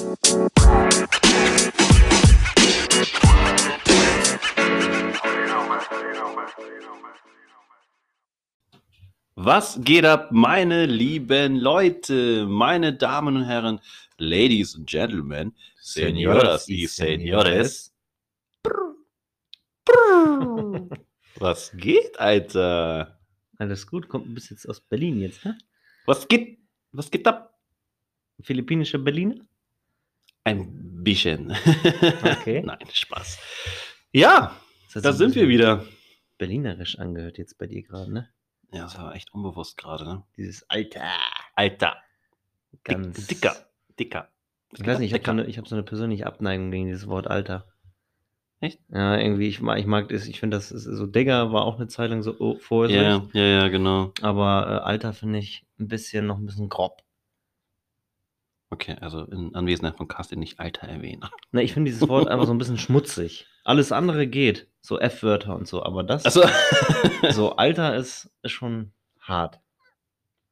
Was geht ab, meine lieben Leute, meine Damen und Herren, Ladies and Gentlemen, Señoras y Señores? Was geht, Alter? Alles gut, kommt ein bisschen jetzt aus Berlin jetzt, ne? Was geht? Was geht ab? Philippinische Berliner? Ein bisschen. Okay. Nein, Spaß. Ja, da sind wir wieder. Berlinerisch angehört jetzt bei dir gerade, ne? Ja, das war echt unbewusst gerade, ne? Dieses Alter. Alter. Ganz. Dick, dicker. Dicker. Ich weiß nicht, ich habe so, eine- ich hab so eine persönliche Abneigung gegen dieses Wort Alter. Echt? Ja, irgendwie, ich mag, ich mag das, ich finde das ist so, Digger war auch eine Zeit lang so oh, Vorsicht, Ja, ja, ja, genau. aber äh, Alter finde ich ein bisschen, noch ein bisschen grob. Okay, also in Anwesenheit von Carsten nicht Alter erwähnen. Ne, ich finde dieses Wort einfach so ein bisschen schmutzig. Alles andere geht, so F-Wörter und so, aber das, Also, so Alter ist, ist schon hart.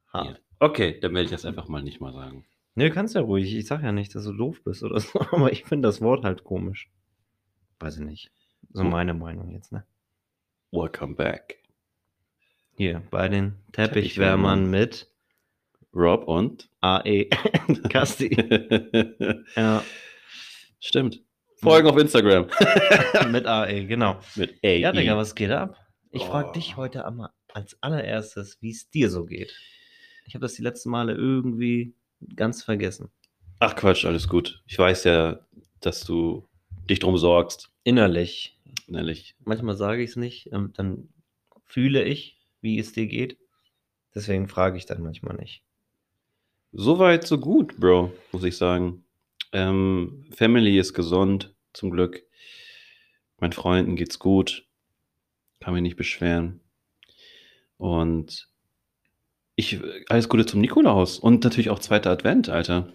Hart. Ja. okay, dann werde ich das einfach mal nicht mal sagen. Ne, kannst ja ruhig. Ich sag ja nicht, dass du doof bist oder so, aber ich finde das Wort halt komisch. Weiß ich nicht. So Hm. meine Meinung jetzt, ne? Welcome back. Hier, bei den Teppichwärmern. Teppichwärmern mit Rob und AE Kasti. ja, Stimmt. Folgen auf Instagram. mit AE, genau. Mit A. Ja, Digga, was geht ab? Ich frage Oh. dich heute einmal als allererstes, wie es dir so geht. Ich habe das die letzten Male irgendwie ganz vergessen. Ach Quatsch, alles gut. Ich weiß ja, dass du dich drum sorgst. Innerlich. Ehrlich. Manchmal sage ich es nicht, ähm, dann fühle ich, wie es dir geht. Deswegen frage ich dann manchmal nicht. Soweit, so gut, Bro, muss ich sagen. Ähm, Family ist gesund, zum Glück. Meinen Freunden geht's gut. Kann mich nicht beschweren. Und ich, alles Gute zum Nikolaus. Und natürlich auch zweiter Advent, Alter.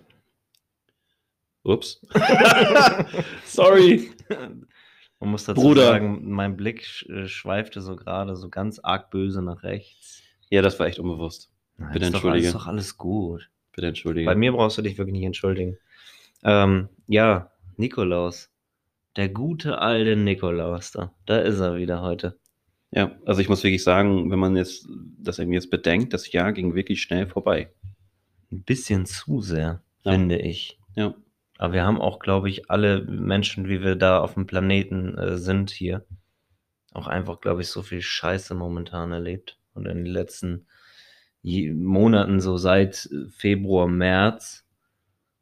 Ups. Sorry. Man muss dazu Bruder. sagen, mein Blick äh, schweifte so gerade so ganz arg böse nach rechts. Ja, das war echt unbewusst. Nein, Bitte ist doch, entschuldige. ist doch alles gut. Bitte entschuldige. Bei mir brauchst du dich wirklich nicht entschuldigen. Ähm, ja, Nikolaus. Der gute alte Nikolaus da. Da ist er wieder heute. Ja, also ich muss wirklich sagen, wenn man jetzt das irgendwie jetzt bedenkt, das Jahr ging wirklich schnell vorbei. Ein bisschen zu sehr, Ja. finde ich. Ja. Aber wir haben auch, glaube ich, alle Menschen, wie wir da auf dem Planeten äh, sind hier, auch einfach, glaube ich, so viel Scheiße momentan erlebt. Und in den letzten Monaten, so seit äh, Februar, März,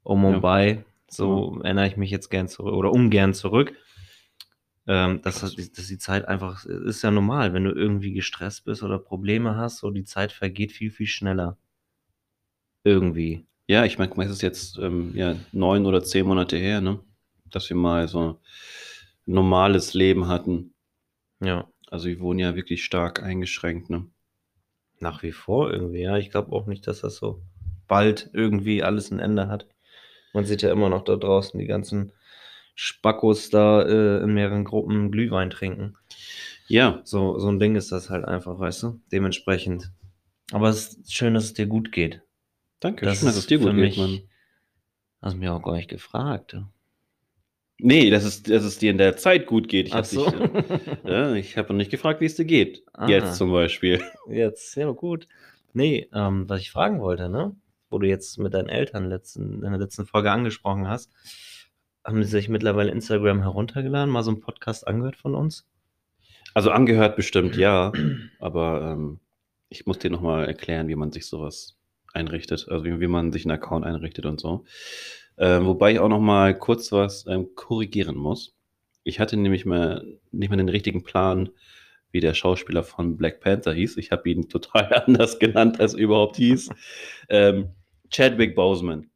um und Ja. bei, so erinnere ich mich jetzt gern zurück oder ungern zurück. Ähm, dass, dass die Zeit einfach, ist ja normal, wenn du irgendwie gestresst bist oder Probleme hast, so die Zeit vergeht viel, viel schneller. Irgendwie. Ja, ich meine, es ist jetzt ähm, ja, neun oder zehn Monate her, ne? Dass wir mal so ein normales Leben hatten. Ja. Also wir wurden ja wirklich stark eingeschränkt, ne? Nach wie vor irgendwie, ja. Ich glaube auch nicht, dass das so bald irgendwie alles ein Ende hat. Man sieht ja immer noch da draußen die ganzen Spackos da äh, in mehreren Gruppen Glühwein trinken. Ja, So, so ein Ding ist das halt einfach, weißt du? Dementsprechend. Aber es ist schön, dass es dir gut geht. danke. schön, dass es dir gut geht, mich, Mann. Hast du mir auch gar nicht gefragt. Nee, dass es, dass es dir in der Zeit gut geht. Ich habe so. ja, ich habe noch nicht gefragt, wie es dir geht. Ah. Jetzt zum Beispiel. Jetzt, ja gut. Nee, ähm, was ich fragen wollte, ne? Wo du jetzt mit deinen Eltern letzten, in der letzten Folge angesprochen hast, haben sie sich mittlerweile Instagram heruntergeladen, mal so einen Podcast angehört von uns? Also angehört bestimmt ja, aber ähm, ich muss dir nochmal erklären, wie man sich sowas einrichtet, also wie, wie man sich einen Account einrichtet und so. Ähm, wobei ich auch nochmal kurz was ähm, korrigieren muss. Ich hatte nämlich mal nicht mal den richtigen Plan, wie der Schauspieler von Black Panther hieß. Ich habe ihn total anders genannt, als er überhaupt hieß. Ähm, Chadwick Boseman,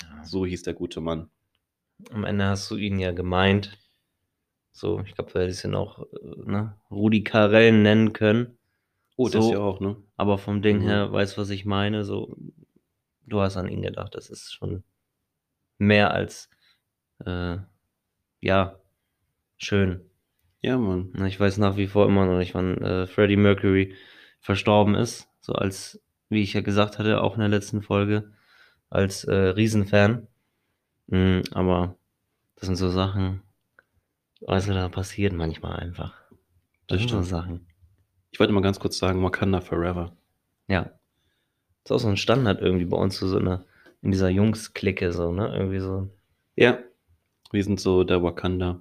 Ja. so hieß der gute Mann. Am Ende hast du ihn ja gemeint. So, ich glaube, du hättest ihn auch äh, ne, Rudi Carell nennen können. Oh, das So. ja auch, ne? Aber vom Ding Mhm. her, weißt du, was ich meine? So, du hast an ihn gedacht. Das ist schon mehr als, äh, ja, schön. Ja, Mann. Ich weiß nach wie vor immer noch nicht, wann äh, Freddie Mercury verstorben ist. So als, wie ich ja gesagt hatte, auch in der letzten Folge, als äh, Riesenfan. Mhm, aber das sind so Sachen, weißt du, da passiert manchmal einfach. Das sind so. Sachen. Ich wollte mal ganz kurz sagen, Wakanda Forever. Ja. Das ist auch so ein Standard irgendwie bei uns, so eine, in dieser Jungs-Clique, so, ne? Irgendwie so. Ja. Wir sind so der Wakanda.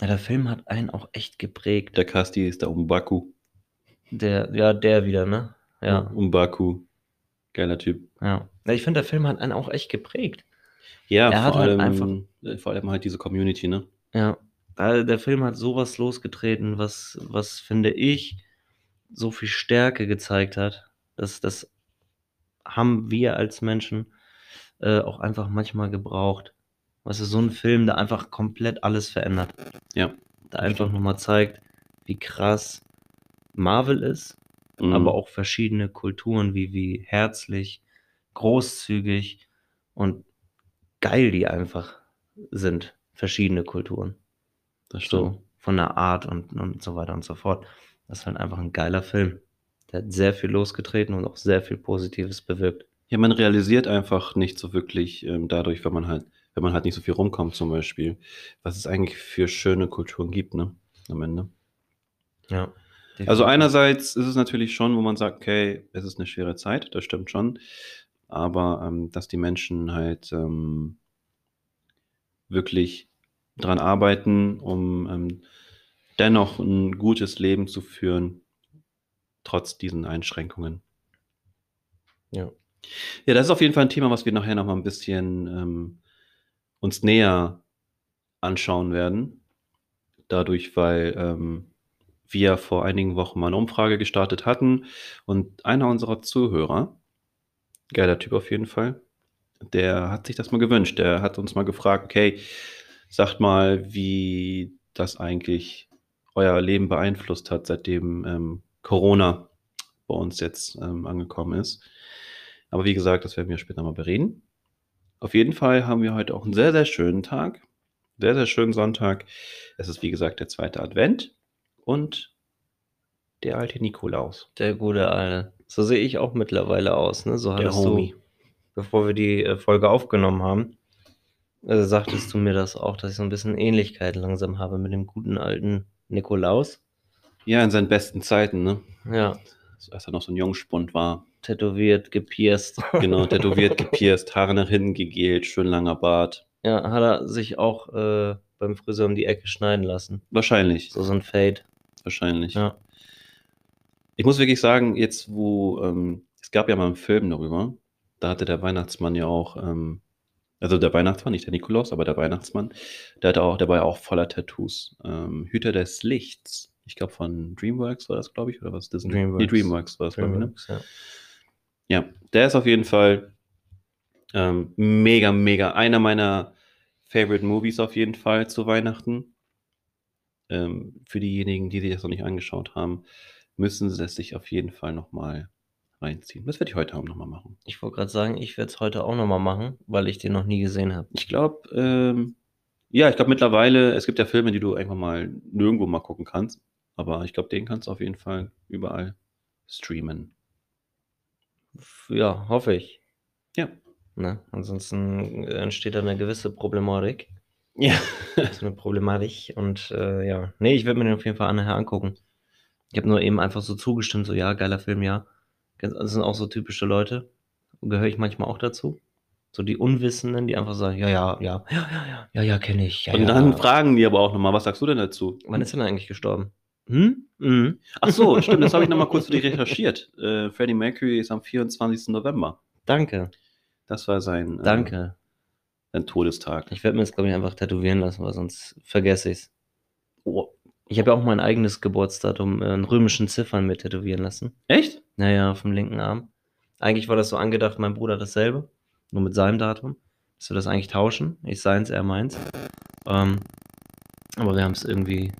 Ja, der Film hat einen auch echt geprägt. Der Casti ist der Umbaku. Der, ja, der wieder, ne? Ja, Umbaku. Geiler Typ. ja. ja ich finde, der Film hat einen auch echt geprägt. Ja, Er hat vor, halt allem, einfach- äh, vor allem halt diese Community, ne? Ja. Also der Film hat sowas losgetreten, was, was finde ich, so viel Stärke gezeigt hat. Das, das haben wir als Menschen äh, auch einfach manchmal gebraucht. Weißt du, so ein Film, der einfach komplett alles verändert. Ja. Der einfach nochmal zeigt, wie krass Marvel ist, Mhm. aber auch verschiedene Kulturen, wie, wie herzlich, großzügig und geil die einfach sind. Verschiedene Kulturen. Das stimmt. So, von der Art und, und so weiter und so fort. Das ist halt einfach ein geiler Film. Der hat sehr viel losgetreten und auch sehr viel Positives bewirkt. Ja, man realisiert einfach nicht so wirklich ähm, dadurch, wenn man halt, wenn man halt nicht so viel rumkommt zum Beispiel, was es eigentlich für schöne Kulturen gibt, ne? Am Ende. Ja. Also einerseits ist es natürlich schon, wo man sagt, okay, es ist eine schwere Zeit, das stimmt schon. Aber ähm, dass die Menschen halt ähm, wirklich dran arbeiten, um ähm, dennoch ein gutes Leben zu führen, trotz diesen Einschränkungen. Ja. Ja, das ist auf jeden Fall ein Thema, was wir nachher noch mal ein bisschen ähm, uns näher anschauen werden. Dadurch, weil ähm, wir vor einigen Wochen mal eine Umfrage gestartet hatten und einer unserer Zuhörer, geiler Typ auf jeden Fall, der hat sich das mal gewünscht. Der hat uns mal gefragt, okay, sagt mal, wie das eigentlich euer Leben beeinflusst hat, seitdem ähm, Corona bei uns jetzt ähm, angekommen ist. Aber wie gesagt, das werden wir später mal bereden. Auf jeden Fall haben wir heute auch einen sehr, sehr schönen Tag. Sehr, sehr schönen Sonntag. Es ist wie gesagt der zweite Advent und der alte Nikolaus. Der gute Alte. So sehe ich auch mittlerweile aus. Ne? So Der Homie. du, bevor wir die äh, Folge aufgenommen haben, äh, sagtest du mir das auch, dass ich so ein bisschen Ähnlichkeit langsam habe mit dem guten alten Nikolaus. Ja, in seinen besten Zeiten, ne? Ja, Als er noch so ein Jungspund war. Tätowiert, gepierst. Genau, tätowiert, gepierst, Haare nach hinten gegelt, schön langer Bart. Ja, hat er sich auch äh, beim Friseur um die Ecke schneiden lassen. Wahrscheinlich, So, so ein Fade. wahrscheinlich. Ja. Ich muss wirklich sagen, jetzt wo, ähm, es gab ja mal einen Film darüber, da hatte der Weihnachtsmann ja auch, ähm, also der Weihnachtsmann, nicht der Nikolaus, aber der Weihnachtsmann, der hatte auch, der war ja auch voller Tattoos. Ähm, Hüter des Lichts. Ich glaube von DreamWorks war das, glaube ich, oder was? Disney? DreamWorks. Nee, DreamWorks war das, glaube ich, ne? Ja. Ja, der ist auf jeden Fall ähm, mega, mega. Einer meiner Favorite Movies auf jeden Fall zu Weihnachten. Ähm, für diejenigen, die sich das noch nicht angeschaut haben, müssen sie es sich auf jeden Fall nochmal reinziehen. Das werde ich heute Abend nochmal machen. Ich wollte gerade sagen, ich werde es heute auch nochmal machen, weil ich den noch nie gesehen habe. Ich glaube, ähm, ja, ich glaube mittlerweile, es gibt ja Filme, die du einfach mal nirgendwo mal gucken kannst. Aber ich glaube, den kannst du auf jeden Fall überall streamen. Ja, hoffe ich. Ja. Ne? Ansonsten entsteht da eine gewisse Problematik. Ja. So eine Problematik. Und äh, ja, nee, ich werde mir den auf jeden Fall nachher angucken. Ich habe nur eben einfach so zugestimmt, so ja, geiler Film, ja. Das sind auch so typische Leute. Gehöre ich manchmal auch dazu. So die Unwissenden, die einfach sagen, ja, ja, ja, ja, ja, ja, ja, ja, kenne ich. Ja, Und ja. dann fragen die aber auch nochmal, was sagst du denn dazu? Wann ist er denn eigentlich gestorben? Hm? Mhm. Ach so, stimmt, das habe ich nochmal kurz für dich recherchiert. Äh, Freddie Mercury ist am 24. November. Danke, Das war sein, äh, danke. sein Todestag. Ich werde mir das, glaube ich, einfach tätowieren lassen, weil sonst vergesse ich es. Oh, Ich habe ja auch mein eigenes Geburtsdatum äh, in römischen Ziffern mit tätowieren lassen. echt? Naja, auf dem linken Arm. Eigentlich war das so angedacht, mein Bruder dasselbe, nur mit seinem Datum. Dass wir das eigentlich tauschen. Ich seins, er meins. Ähm, aber wir haben es irgendwie,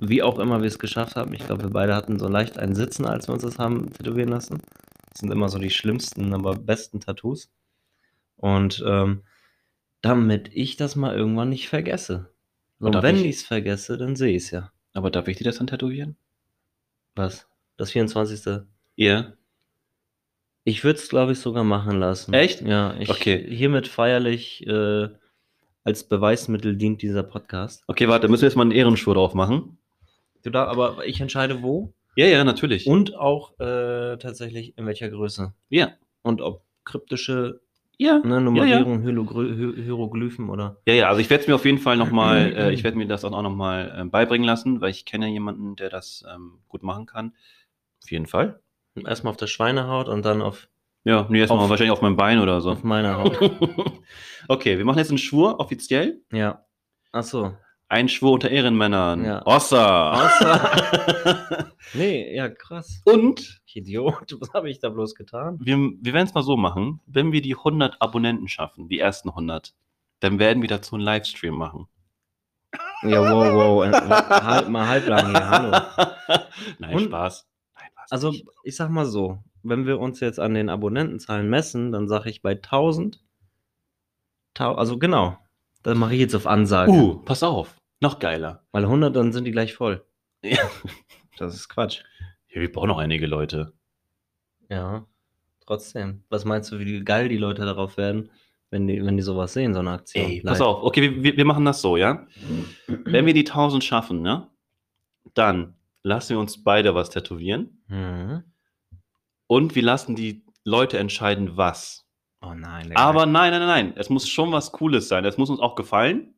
wie auch immer wir es geschafft haben, ich glaube, wir beide hatten so leicht ein Sitzen, als wir uns das haben tätowieren lassen. Das sind immer so die schlimmsten, aber besten Tattoos. Und ähm, damit ich das mal irgendwann nicht vergesse. So, Und wenn ich- es vergesse, dann sehe ich es ja. Aber darf ich dir das dann tätowieren? Was? Das 24. Ja. Ich würde es, glaube ich, sogar machen lassen. Echt? Ja, ich Okay. hiermit feierlich äh, als Beweismittel dient dieser Podcast. Okay, warte, müssen wir jetzt mal einen Ehrenschwur drauf machen? Du da, aber ich entscheide wo Ja, ja, natürlich. und auch äh, tatsächlich in welcher Größe. ja. Und ob kryptische Ja. ne, Nummerierung, Hierogly- Hy- Hieroglyphen oder. Ja, ja, also ich werde es mir auf jeden Fall nochmal, äh, ich werde mir das auch nochmal äh, beibringen lassen, weil ich kenne jemanden, der das ähm, gut machen kann. Auf jeden Fall. Erstmal auf der Schweinehaut und dann auf, Ja, nee, erstmal Auf- wahrscheinlich auf meinem Bein oder so. auf meiner Haut. okay, wir machen jetzt einen Schwur offiziell. ja. Ach so. Ein Schwur unter Ehrenmännern. Ja. Ossa. Nee, ja, krass. Und Ich Idiot, was habe ich da bloß getan? wir, wir werden es mal so machen, wenn wir die 100 Abonnenten schaffen, die ersten 100, dann werden wir dazu einen Livestream machen. Ja, wow, wow. äh, Halt mal halblang hier, hallo. Nein, Und- Spaß. Nein, Also, nicht. ich sag mal so, wenn wir uns jetzt an den Abonnentenzahlen messen, dann sage ich bei 1000, tau also genau, dann mache ich jetzt auf Ansage. Uh, pass auf. Noch geiler. Weil 100, dann sind die gleich voll. Ja. Das ist Quatsch. Ja, wir brauchen noch einige Leute. Ja, trotzdem. Was meinst du, wie geil die Leute darauf werden, wenn die, wenn die sowas sehen, so eine Aktion? Ey, pass auf. Okay, wir- wir, wir machen das so, ja? Wenn wir die 1000 schaffen, ne? Dann lassen wir uns beide was tätowieren Mhm. und wir lassen die Leute entscheiden, was. Oh nein. Aber nein, nein, nein, nein. Es muss schon was Cooles sein. Es muss uns auch gefallen.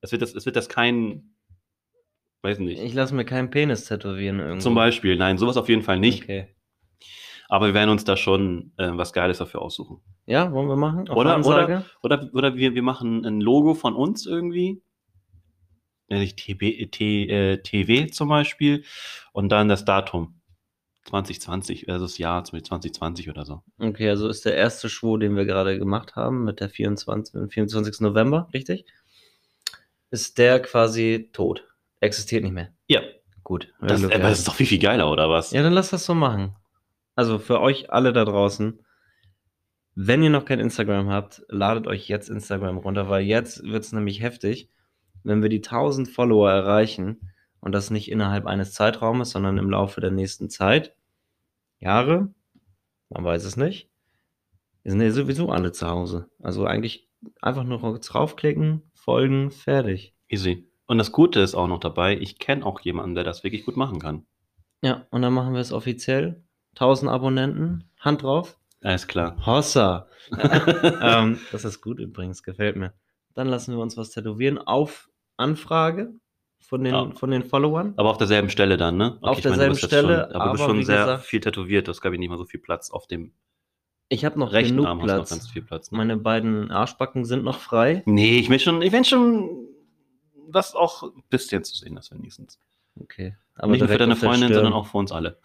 Es wird das, es wird das kein, weiß nicht. ich lasse mir keinen Penis tätowieren irgendwo. Zum Beispiel, nein, sowas auf jeden Fall nicht. Okay. Aber wir werden uns da schon äh, was Geiles dafür aussuchen. Ja, wollen wir machen? Auf Oder- Ansage? Oder, oder wir, wir machen ein Logo von uns irgendwie. Nenn ich TB, T, äh, TW zum Beispiel. Und dann das Datum. 2020, also das Jahr 2020 oder so. Okay, also ist der erste Schwur, den wir gerade gemacht haben, mit der 24, mit dem 24. November, richtig? Ist der quasi tot. Existiert nicht mehr. Ja. Gut. Das, Glück aber gehabt. das ist doch viel, viel geiler, oder was? ja, dann lass das so machen. Also für euch alle da draußen, wenn ihr noch kein Instagram habt, ladet euch jetzt Instagram runter, weil jetzt wird es nämlich heftig, wenn wir die 1000 Follower erreichen und das nicht innerhalb eines Zeitraumes, sondern im Laufe der nächsten Zeit, Jahre, man weiß es nicht, wir sind ja sowieso alle zu Hause. Also eigentlich einfach nur draufklicken, folgen, fertig. Easy. Und das Gute ist auch noch dabei, ich kenne auch jemanden, der das wirklich gut machen kann. Ja, und dann machen wir es offiziell. 1000 Abonnenten, Hand drauf. Alles klar. Hossa. ähm, das ist gut übrigens, gefällt mir. Dann lassen wir uns was tätowieren auf Anfrage von den, Ja. von den Followern. Aber auf derselben Stelle dann, ne? Auf meine, du derselben jetzt Stelle, Schon, aber, du bist aber schon sehr gesagt- viel tätowiert. Du hast, glaube ich, nicht mal so viel Platz auf dem Ich habe noch rechten genug Arm. Du noch Platz. ganz viel Platz. Ne? Meine beiden Arschbacken sind noch frei. Nee, ich will schon, ich will schon was auch ein bisschen zu sehen ist, wenigstens. Okay. nicht nur für deine auf Freundin, sondern auch für uns alle.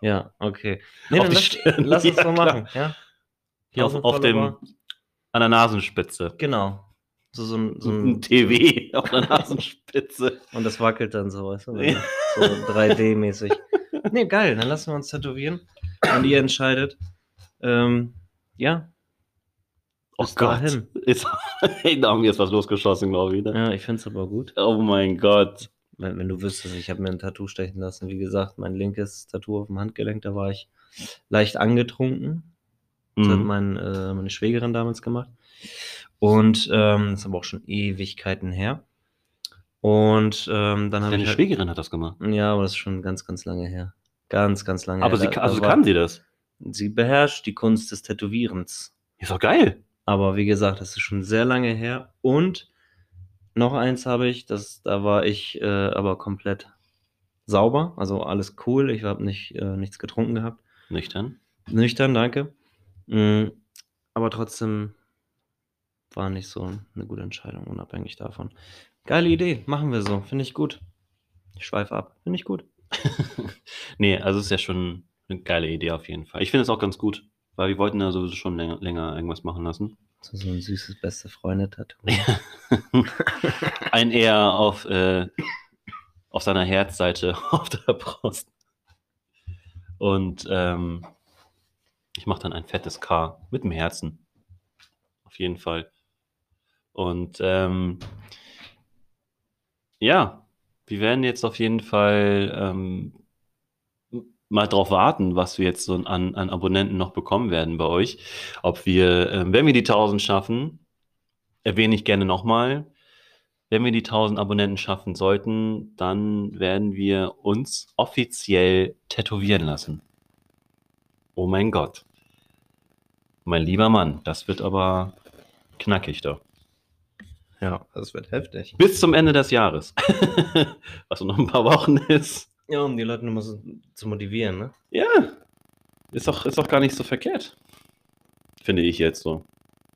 Ja, okay. Nee, Auf dann lass, lass uns Ja, so machen. Ja? Hier auf, 1000 auf dem, an der Nasenspitze. Genau. So, so, ein, so ein ein TV auf der Nasenspitze. Und das wackelt dann so, weißt du? Ja. So 3D-mäßig. Nee, geil, dann lassen wir uns tätowieren. Und ihr entscheidet. Ähm, ja. Oh Bis Gott. dahin. Ist, da haben wir jetzt was losgeschossen, glaube ich. Ne? Ja, ich finde es aber gut. Oh mein Gott. Wenn, wenn du wüsstest, ich habe mir ein Tattoo stechen lassen. Wie gesagt, mein linkes Tattoo auf dem Handgelenk, da war ich leicht angetrunken. Das hat Mhm. mein, äh, meine Schwägerin damals gemacht. Und ähm, das ist aber auch schon Ewigkeiten her. Und ähm, dann habe Deine ich. Halt, Schwägerin hat das gemacht. ja, aber das ist schon ganz, ganz lange her. Ganz, ganz lange Aber her. sie, also war- kann sie das. Sie beherrscht die Kunst des Tätowierens. Ist doch geil. Aber wie gesagt, das ist schon sehr lange her. Und noch eins habe ich, das, da war ich äh, aber komplett sauber. Also alles cool. Ich habe nicht, äh, nichts getrunken gehabt. Nüchtern. Nüchtern, danke. Mm, aber trotzdem war nicht so eine gute Entscheidung, unabhängig davon. Geile Idee, machen wir so. Finde ich gut. Ich schweife ab. Finde ich gut. nee, also es ist ja schon eine geile Idee auf jeden Fall. Ich finde es auch ganz gut, weil wir wollten ja sowieso schon länger, länger irgendwas machen lassen. So, so ein süßes beste Freunde-Tattoo. Ein eher auf, äh, auf seiner Herzseite auf der Brust. Und ähm, ich mache dann ein fettes K mit dem Herzen. Auf jeden Fall. Und ähm, ja, wir werden jetzt auf jeden Fall ähm, mal drauf warten, was wir jetzt so an, an Abonnenten noch bekommen werden bei euch. Ob wir, ähm, wenn wir die 1000 schaffen, erwähne ich gerne nochmal, wenn wir die 1000 Abonnenten schaffen sollten, dann werden wir uns offiziell tätowieren lassen. Oh mein Gott. Mein lieber Mann, das wird aber knackig da. Ja, das wird heftig. Bis zum Ende des Jahres. Was noch ein paar Wochen ist. Ja, um die Leute nochmal so zu motivieren, ne? Ja. Ist doch, ist doch gar nicht so verkehrt. Finde ich jetzt so.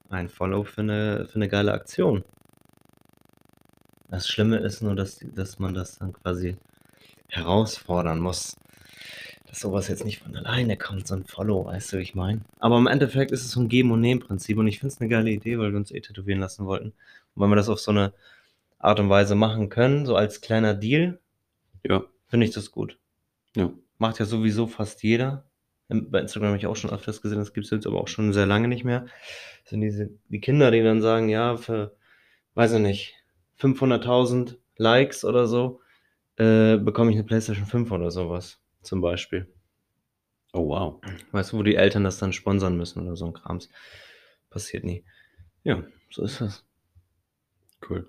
Ein Follow für eine, für eine geile Aktion. Das Schlimme ist nur, dass, dass man das dann quasi herausfordern muss. Dass sowas jetzt nicht von alleine kommt, so ein Follow, weißt du, wie ich meine? Aber im Endeffekt ist es so ein Geben- und Nehmen-Prinzip und ich finde es eine geile Idee, weil wir uns eh tätowieren lassen wollten. Und weil wir das auf so eine Art und Weise machen können, so als kleiner Deal, Ja. finde ich das gut. Ja. Macht ja sowieso fast jeder. Im- Bei Instagram habe ich auch schon öfters gesehen, das gibt es jetzt aber auch schon sehr lange nicht mehr. Das sind diese, die Kinder, die dann sagen, ja, für, weiß ich nicht, 500.000 Likes oder so, äh, bekomme ich eine PlayStation 5 oder sowas, zum Beispiel. Oh wow. Weißt du, wo die Eltern das dann sponsern müssen oder so ein Krams. Passiert nie. Ja, so ist das. Cool.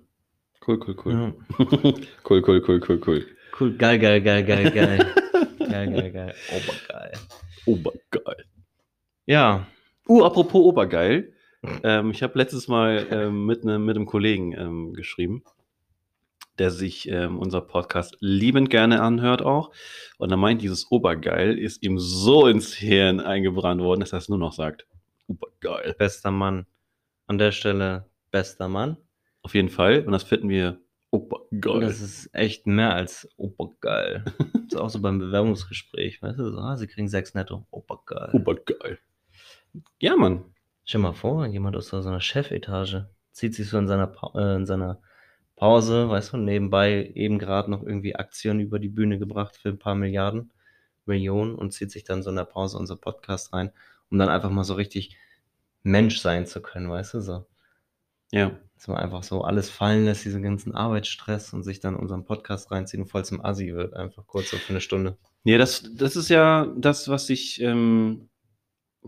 Cool, cool, cool. Ja. cool, cool, cool, cool, cool. Cool, geil, geil, geil, geil, geil. geil, geil, geil. Obergeil. Obergeil. Ja, Uh, apropos Obergeil. Ähm, ich habe letztes Mal ähm, mit, ne, mit einem Kollegen ähm, geschrieben, der sich ähm, unser Podcast liebend gerne anhört auch. Und er meint, dieses Obergeil ist ihm so ins Hirn eingebrannt worden, dass er es nur noch sagt. Obergeil. bester Mann. An der Stelle, bester Mann. Auf jeden Fall. Und das finden wir Obergeil. Das ist echt mehr als obergeil. Das ist auch so beim Bewerbungsgespräch, weißt du, so, ah, sie kriegen sechs netto. Obergeil. Obergeil. Ja, Mann. Stell dir mal vor, jemand aus so einer Chefetage zieht sich so in seiner, pa äh, in seiner Pause, weißt du, nebenbei eben gerade noch irgendwie Aktien über die Bühne gebracht für ein paar Milliarden, Millionen und zieht sich dann so in der Pause unser Podcast rein, um dann einfach mal so richtig Mensch sein zu können, weißt du, so. Ja. Dass man einfach so alles fallen lässt, diesen ganzen Arbeitsstress und sich dann unseren Podcast reinzieht und voll zum Assi wird, einfach kurz so für eine Stunde. Ja, das, das ist ja das, was ich ähm,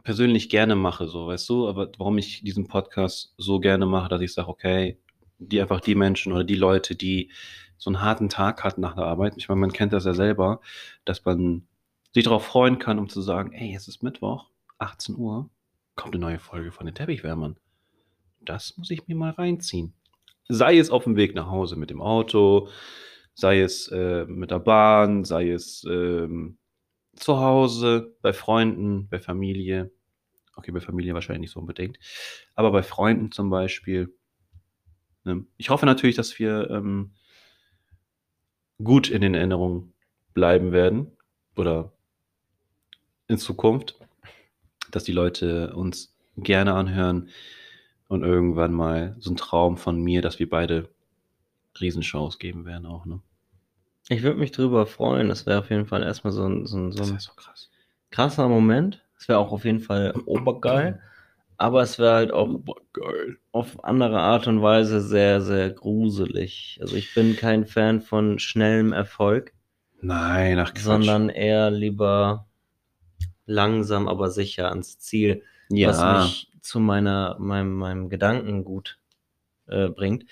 persönlich gerne mache, so, weißt du, aber warum ich diesen Podcast so gerne mache, dass ich sage, okay, die einfach die Menschen oder die Leute, die so einen harten Tag hatten nach der Arbeit, ich meine, man kennt das ja selber, dass man sich darauf freuen kann, um zu sagen, ey, es ist Mittwoch, 18 Uhr, kommt eine neue Folge von den Teppichwärmern. Das muss ich mir mal reinziehen. Sei es auf dem Weg nach Hause mit dem Auto, sei es äh, mit der Bahn, sei es ähm, zu Hause, bei Freunden, bei Familie. Okay, bei Familie wahrscheinlich nicht so unbedingt, aber bei Freunden zum Beispiel. Ne? Ich hoffe natürlich, dass wir ähm, gut in den Erinnerungen bleiben werden oder in Zukunft, dass die Leute uns gerne anhören und irgendwann mal so ein Traum von mir, dass wir beide Riesenshows geben werden auch, ne? Ich würde mich drüber freuen. Das wäre auf jeden Fall erstmal so ein, so ein, so Das ein so krass. krasser Moment. Es wäre auch auf jeden Fall obergeil. Aber es wäre halt auch Obergeil. auf andere Art und Weise sehr, sehr gruselig. Also ich bin kein Fan von schnellem Erfolg, Nein, ach Quatsch. sondern eher lieber langsam, aber sicher ans Ziel, ja, was mich zu meiner, meinem, meinem Gedankengut äh, bringt.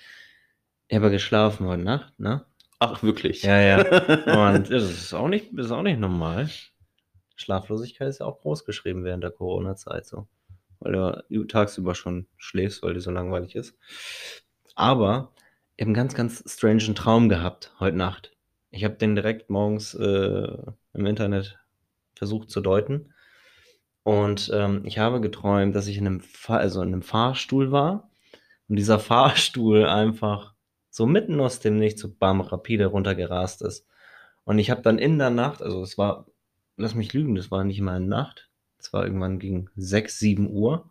Ich habe ja geschlafen heute Nacht, ne? ach wirklich. Ja, ja. Und das ist auch nicht, ist auch nicht normal. Schlaflosigkeit ist ja auch groß geschrieben während der Corona-Zeit so. Weil du tagsüber schon schläfst, weil dir so langweilig ist. Aber ich habe einen ganz, ganz strangen Traum gehabt heute Nacht. Ich habe den direkt morgens äh, im Internet versucht zu deuten. Und ähm, ich habe geträumt, dass ich in einem, Fahr also in einem Fahrstuhl war und dieser Fahrstuhl einfach so mitten aus dem Nichts so bam rapide runtergerast ist. Und ich habe dann in der Nacht, also es war, lass mich lügen, das war nicht mal eine Nacht, es war irgendwann gegen 6, 7 Uhr,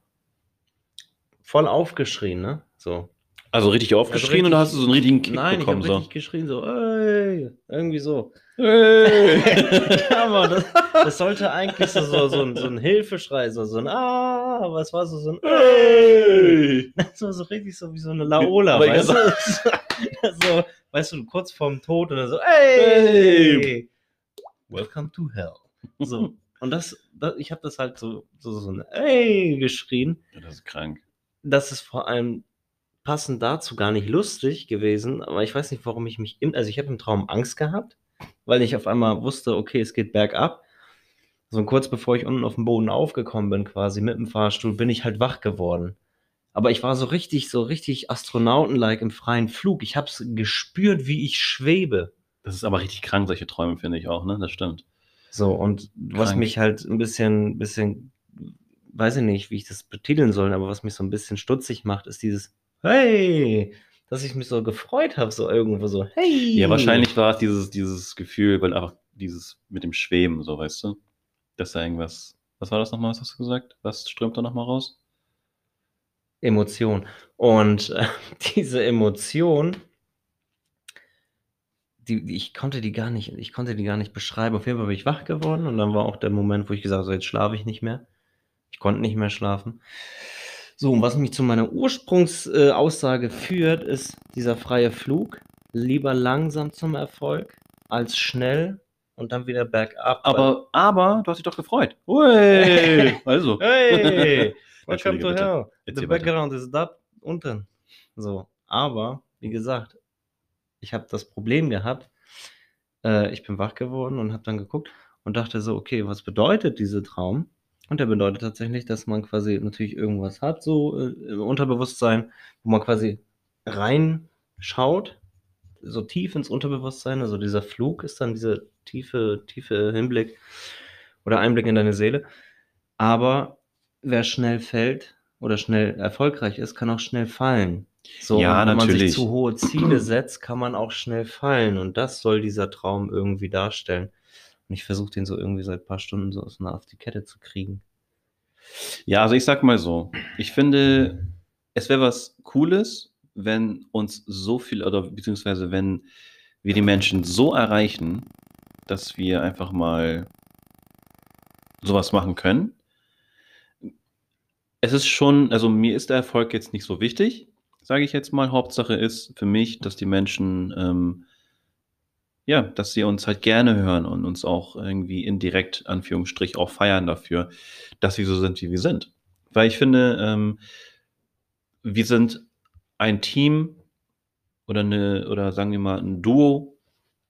voll aufgeschrien, ne? So. Also richtig aufgeschrien oder hast du so einen richtigen Kick Nein, bekommen? ich habe so? richtig geschrien, so, ey, irgendwie so. Hey. ja, Mann, das, das sollte eigentlich so, so, so, ein, so ein Hilfeschrei, so, so ein Ah, aber es war so, so ein hey. Das war so richtig so wie so eine Laola, weißt du? so, weißt du, kurz vorm Tod und dann so, ey, welcome to hell. So, und das, das ich habe das halt so, so, so ein ey geschrien. Ja, das ist krank. Das ist vor allem passend dazu gar nicht lustig gewesen, aber ich weiß nicht, warum ich mich im, also ich habe im Traum Angst gehabt, weil ich auf einmal wusste, okay, es geht bergab. So und kurz bevor ich unten auf dem Boden aufgekommen bin, quasi mit dem Fahrstuhl, bin ich halt wach geworden. Aber ich war so richtig, so richtig Astronauten-like im freien Flug. Ich habe es gespürt, wie ich schwebe. Das ist aber richtig krank, solche Träume, finde ich auch, ne? Das stimmt. So, und was Krank. mich halt ein bisschen, bisschen, weiß ich nicht, wie ich das betiteln soll, aber was mich so ein bisschen stutzig macht, ist dieses Hey, dass ich mich so gefreut habe, so irgendwo so, hey. Ja, wahrscheinlich war es dieses, dieses Gefühl, weil einfach dieses mit dem Schweben, so weißt du, dass da irgendwas. Was war das nochmal, was hast du gesagt? Was strömt da nochmal raus? Emotion. Und äh, diese Emotion, die, die, ich konnte die gar nicht, ich konnte die gar nicht beschreiben. Auf jeden Fall bin ich wach geworden und dann war auch der Moment, wo ich gesagt habe, so, jetzt schlafe ich nicht mehr. Ich konnte nicht mehr schlafen. So, und was mich zu meiner Ursprungsaussage führt, ist dieser freie Flug. Lieber langsam zum Erfolg als schnell und dann wieder bergab. Aber, aber, du hast dich doch gefreut. Ui, also. Hey, welcome to hell. The weiter. background is da unten. So, aber wie gesagt, ich habe das Problem gehabt. Äh, ich bin wach geworden und habe dann geguckt und dachte so, okay, was bedeutet dieser Traum? Und der bedeutet tatsächlich, dass man quasi natürlich irgendwas hat, so äh, im Unterbewusstsein, wo man quasi reinschaut, so tief ins Unterbewusstsein. Also dieser Flug ist dann dieser tiefe, tiefe Hinblick oder Einblick in deine Seele. Aber wer schnell fällt oder schnell erfolgreich ist, kann auch schnell fallen. So, Ja, wenn man sich natürlich. zu hohe Ziele setzt, kann man auch schnell fallen. Und das soll dieser Traum irgendwie darstellen. Und ich versuche den so irgendwie seit ein paar Stunden so auf die Kette zu kriegen. Ja, also ich sag mal so, ich finde, es wäre was Cooles, wenn uns so viel, oder beziehungsweise wenn wir die Menschen so erreichen, dass wir einfach mal sowas machen können. Es ist schon, also mir ist der Erfolg jetzt nicht so wichtig, sage ich jetzt mal. Hauptsache ist für mich, dass die Menschen, ähm, ja, dass sie uns halt gerne hören und uns auch irgendwie indirekt, Anführungsstrich, auch feiern dafür, dass wir so sind, wie wir sind. Weil ich finde, ähm, wir sind ein Team oder eine, oder sagen wir mal ein Duo,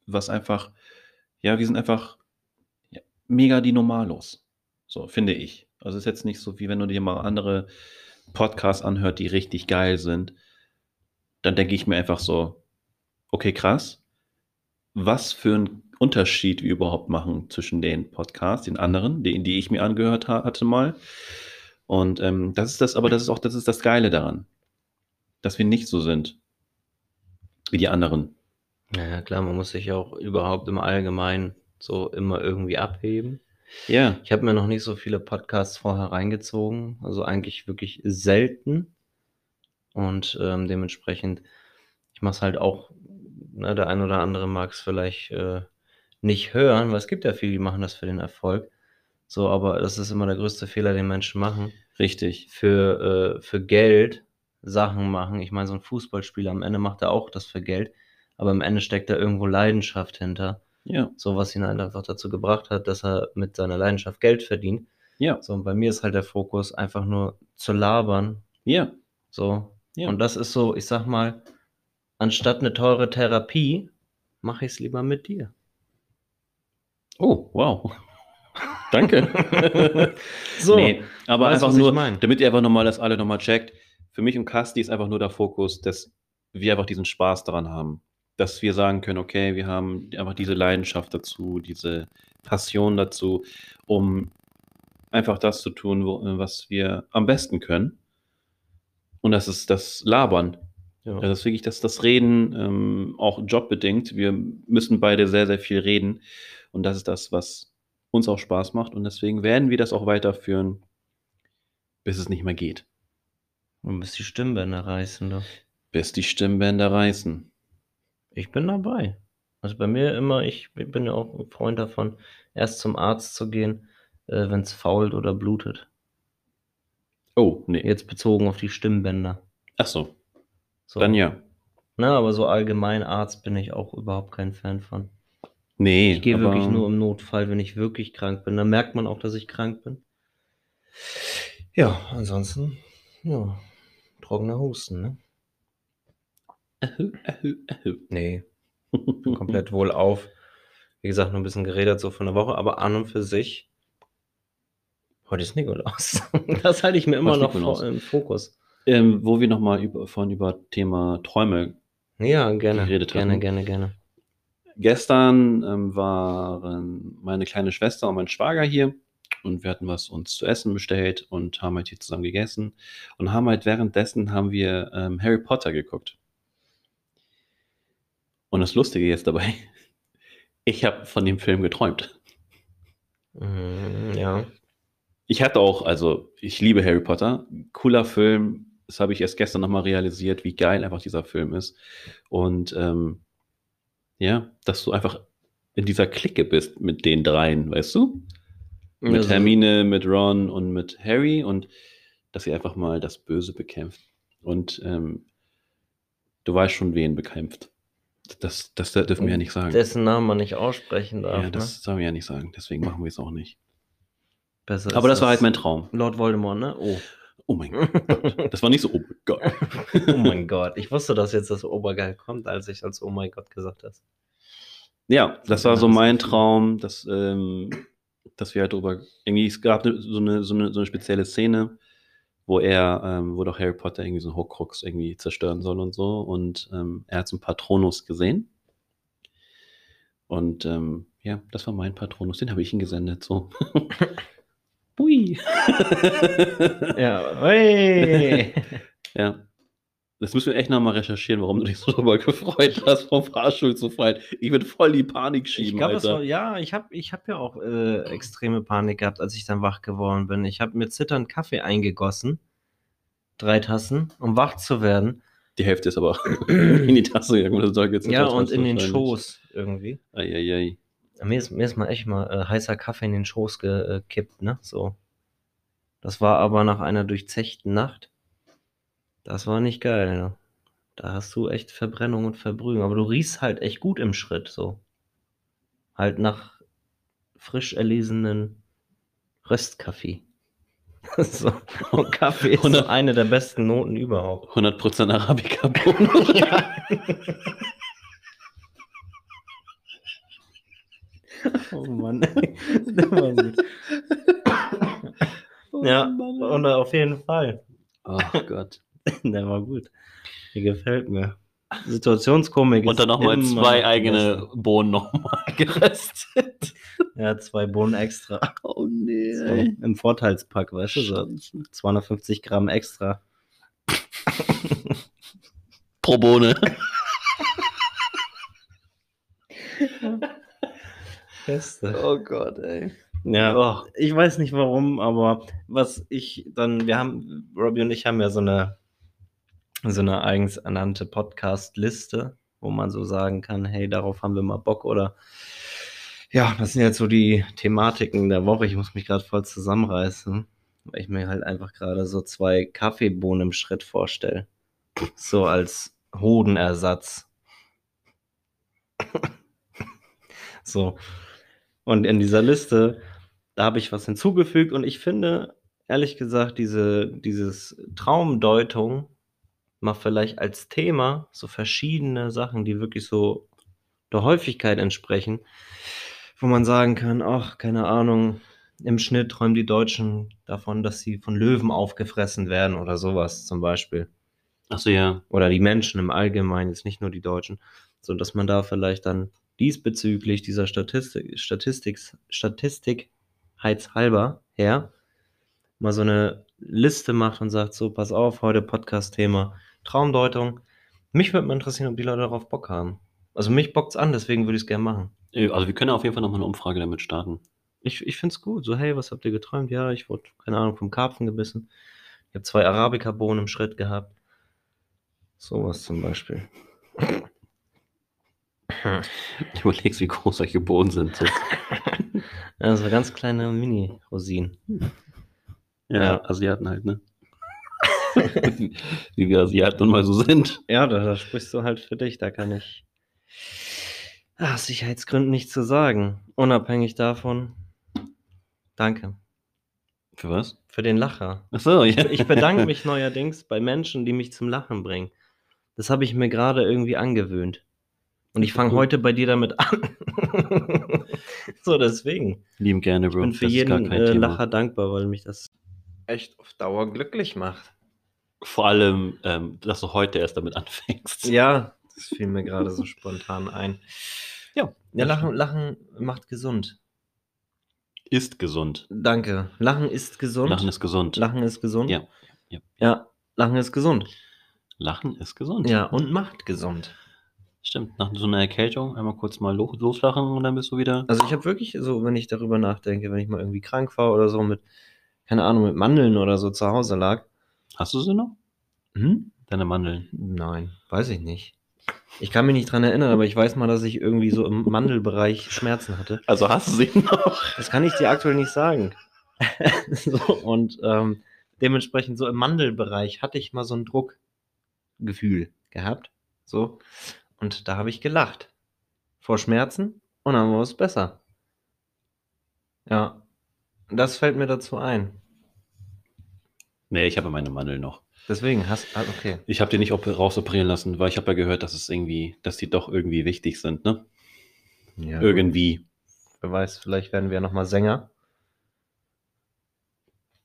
was einfach, ja, wir sind einfach ja, mega die Normalos. So, finde ich. Also es ist jetzt nicht so, wie wenn du dir mal andere Podcasts anhört, die richtig geil sind. Dann denke ich mir einfach so, okay, krass. Was für einen Unterschied wir überhaupt machen zwischen den Podcasts, den anderen, die, die ich mir angehört ha hatte mal. Und ähm, das ist das, aber das ist auch, das ist das Geile daran, dass wir nicht so sind wie die anderen. Naja, klar, man muss sich auch überhaupt im Allgemeinen so immer irgendwie abheben. Ja, Ich habe mir noch nicht so viele Podcasts vorher reingezogen, also eigentlich wirklich selten. Und ähm, dementsprechend, ich mache es halt auch, ne, der ein oder andere mag es vielleicht äh, nicht hören, weil es gibt ja viele, die machen das für den Erfolg. So, aber das ist immer der größte Fehler, den Menschen machen. richtig. Für, äh, für Geld Sachen machen. Ich meine, so ein Fußballspieler am Ende macht er auch das für Geld, aber am Ende steckt da irgendwo Leidenschaft hinter. Ja, So was ihn halt einfach dazu gebracht hat, dass er mit seiner Leidenschaft Geld verdient. ja, So, und bei mir ist halt der Fokus einfach nur zu labern. ja, So. Ja. Und das ist so, ich sag mal, anstatt eine teure Therapie, mache ich es lieber mit dir. Oh, wow. Danke. So. Nee, aber weißt, einfach nur, damit ihr einfach nochmal das alle nochmal checkt. Für mich und Kasti ist einfach nur der Fokus, dass wir einfach diesen Spaß daran haben. Dass wir sagen können, okay, wir haben einfach diese Leidenschaft dazu, diese Passion dazu, um einfach das zu tun, wo, was wir am besten können. Und das ist das Labern. Ja. Also das ist wirklich das, das Reden, ähm, auch jobbedingt. Wir müssen beide sehr, sehr viel reden. Und das ist das, was uns auch Spaß macht. Und deswegen werden wir das auch weiterführen, bis es nicht mehr geht. Und bis die Stimmbänder reißen. Du. Bis die Stimmbänder reißen. Ich bin dabei. Also bei mir immer, ich bin ja auch ein Freund davon, erst zum Arzt zu gehen, äh, wenn es fault oder blutet. Oh, nee. Jetzt bezogen auf die Stimmbänder. Ach so, So. dann ja. Na, aber so allgemein Arzt bin ich auch überhaupt kein Fan von. Nee, Ich gehe wirklich nur im Notfall, wenn ich wirklich krank bin. Da merkt man auch, dass ich krank bin. Ja, ansonsten, ja, trockener Husten, ne? Ahö, ahö, ahö. Nee, bin komplett wohlauf. Wie gesagt, nur ein bisschen geredet so von der Woche, aber an und für sich. Heute ist Nikolaus. Das halte ich mir immer noch vor, im Fokus. Ähm, wo wir nochmal über, von über Thema Träume. Ja, gerne. Geredet gerne, hatten. gerne, gerne. Gestern ähm, waren meine kleine Schwester und mein Schwager hier und wir hatten was uns zu essen bestellt und haben halt hier zusammen gegessen und haben halt währenddessen haben wir ähm, Harry Potter geguckt. Und das Lustige jetzt dabei, ich habe von dem Film geträumt. Mhm, ja. Ich hatte auch, also ich liebe Harry Potter, cooler Film. Das habe ich erst gestern nochmal realisiert, wie geil einfach dieser Film ist. Und ähm, ja, dass du einfach in dieser Clique bist mit den dreien, weißt du? Mit Also, Hermine, mit Ron und mit Harry und dass ihr einfach mal das Böse bekämpft. Und ähm, du weißt schon, wen bekämpft. Das, das dürfen wir ja nicht sagen. Dessen Namen man nicht aussprechen darf. ja, das ne? sollen wir ja nicht sagen. Deswegen machen wir es auch nicht. Besser Aber das war halt mein Traum. Lord Voldemort, ne? Oh. Oh mein Gott. Das war nicht so, oh mein Gott. oh mein Gott. Ich wusste, dass jetzt das Obergeil kommt, als ich als Oh mein Gott gesagt hast. Ja, das war so mein Traum, dass, ähm, dass wir halt drüber, irgendwie, es gab ne- so eine, so eine, so eine spezielle Szene, wo er, ähm, wo doch Harry Potter irgendwie so einen Horcrux irgendwie zerstören soll und so und ähm, er hat so einen Patronus gesehen und ähm, ja, das war mein Patronus, den habe ich ihm gesendet, so. Hui. Ja, hey. ja. Das müssen wir echt nochmal recherchieren, warum du dich so darüber gefreut hast, vom Fahrstuhl zu fallen. Ich würde voll die Panik Ich schieben, glaube, es Alter. war, ja, ich habe ich hab ja auch äh, extreme Panik gehabt, als ich dann wach geworden bin. Ich habe mir zitternd Kaffee eingegossen, drei Tassen, um wach zu werden. Die Hälfte ist aber in die Tasse gegangen. Das soll jetzt Ja, und in den. Schoß irgendwie. Eieiei. Mir ist, mir ist mal echt mal äh, heißer Kaffee in den Schoß gekippt, ne? So. Das war aber nach einer durchzechten Nacht. Das war nicht geil, ne? Da hast du echt Verbrennung und Verbrühung. Aber du riechst halt echt gut im Schritt, so. Halt nach frisch erlesenen Röstkaffee. so. Und Kaffee ist Hundert- eine der besten Noten überhaupt. 100% Arabica-Bonus. Oh Mann. Der war gut. Ja, und auf jeden Fall. Oh Gott. Der war gut. Die gefällt mir. Situationskomik Und dann nochmal zwei eigene Beste. Bohnen nochmal geröstet. Ja, zwei Bohnen extra. Oh nee. So, Im Vorteilspack, weißt du, so 250 Gramm extra. Pro Bohne. Beste. Oh Gott, ey. Ja, Oh. ich weiß nicht warum, aber was ich dann, wir haben, Robbie und ich haben ja so eine, so eine eigens ernannte Podcast-Liste, wo man so sagen kann, hey, darauf haben wir mal Bock oder ja, das sind jetzt so die Thematiken der Woche. Ich muss mich gerade voll zusammenreißen, weil ich mir halt einfach gerade so zwei Kaffeebohnen im Schritt vorstelle. So als Hodenersatz. so. Und in dieser Liste, da habe ich was hinzugefügt und ich finde, ehrlich gesagt, diese dieses Traumdeutung mal vielleicht als Thema so verschiedene Sachen, die wirklich so der Häufigkeit entsprechen, wo man sagen kann, ach, keine Ahnung, im Schnitt träumen die Deutschen davon, dass sie von Löwen aufgefressen werden oder sowas zum Beispiel. Achso, ja. Oder die Menschen im Allgemeinen, jetzt nicht nur die Deutschen, so dass man da vielleicht dann diesbezüglich dieser Statistik, Statistik, Statistikheitshalber her mal so eine Liste macht und sagt, so, pass auf, heute Podcast-Thema Traumdeutung. Mich würde mal interessieren, ob die Leute darauf Bock haben. Also mich bockt's an, deswegen würde ich es gerne machen. Also wir können auf jeden Fall nochmal eine Umfrage damit starten. Ich, ich finde es gut. So, hey, was habt ihr geträumt? Ja, ich wurde, keine Ahnung, vom Karpfen gebissen. Ich habe zwei Arabica-Bohnen im Schritt gehabt. Sowas zum Beispiel. Ich überlegst, wie groß solche Bohnen sind. So. Ja, so ganz kleine Mini-Rosinen. Ja, Ja. Asiaten halt, ne? wie wir Asiaten mal so sind. Ja, da, da sprichst du halt für dich. Da kann ich ah, aus Sicherheitsgründen nichts zu sagen. Unabhängig davon, danke Für was? für den Lacher. Achso, ja. Ich bedanke mich neuerdings bei Menschen, die mich zum Lachen bringen. Das habe ich mir gerade irgendwie angewöhnt. Und ich fange heute bei dir damit an. so, deswegen. Lieben gerne, Ich Bro. bin für Das ist gar jeden äh. Lacher dankbar, weil mich das echt auf Dauer glücklich macht. Vor allem, ähm, dass du heute erst damit anfängst. Ja, das fiel mir gerade so spontan ein. Ja, Ja, Lachen, Lachen macht gesund. Ist gesund. Danke. Lachen ist gesund. Lachen ist gesund. Lachen ist gesund. Ja, ja. Ja, Lachen ist gesund. Lachen ist gesund. Ja, und macht gesund. Stimmt. Nach so einer Erkältung einmal kurz mal lo loslachen und dann bist du wieder. Also ich habe wirklich so, wenn ich darüber nachdenke, wenn ich mal irgendwie krank war oder so mit, keine Ahnung, mit Mandeln oder so zu Hause lag. Hast du sie noch? Hm? Deine Mandeln. Nein, weiß ich nicht. Ich kann mich nicht dran erinnern, aber ich weiß mal, dass ich irgendwie so im Mandelbereich Schmerzen hatte. Also hast du sie noch? Das kann ich dir aktuell nicht sagen. so, und ähm, dementsprechend so im Mandelbereich hatte ich mal so ein Druckgefühl gehabt. So. Und da habe ich gelacht. Vor Schmerzen und dann war es besser. Ja. Das fällt mir dazu ein. Nee, ich habe meine Mandeln noch. Deswegen hast ah, okay. Ich habe die nicht op rausoperieren lassen, weil ich habe ja gehört, dass es irgendwie, dass die doch irgendwie wichtig sind, ne? Ja, Irgendwie. Wer weiß, vielleicht werden wir ja nochmal Sänger.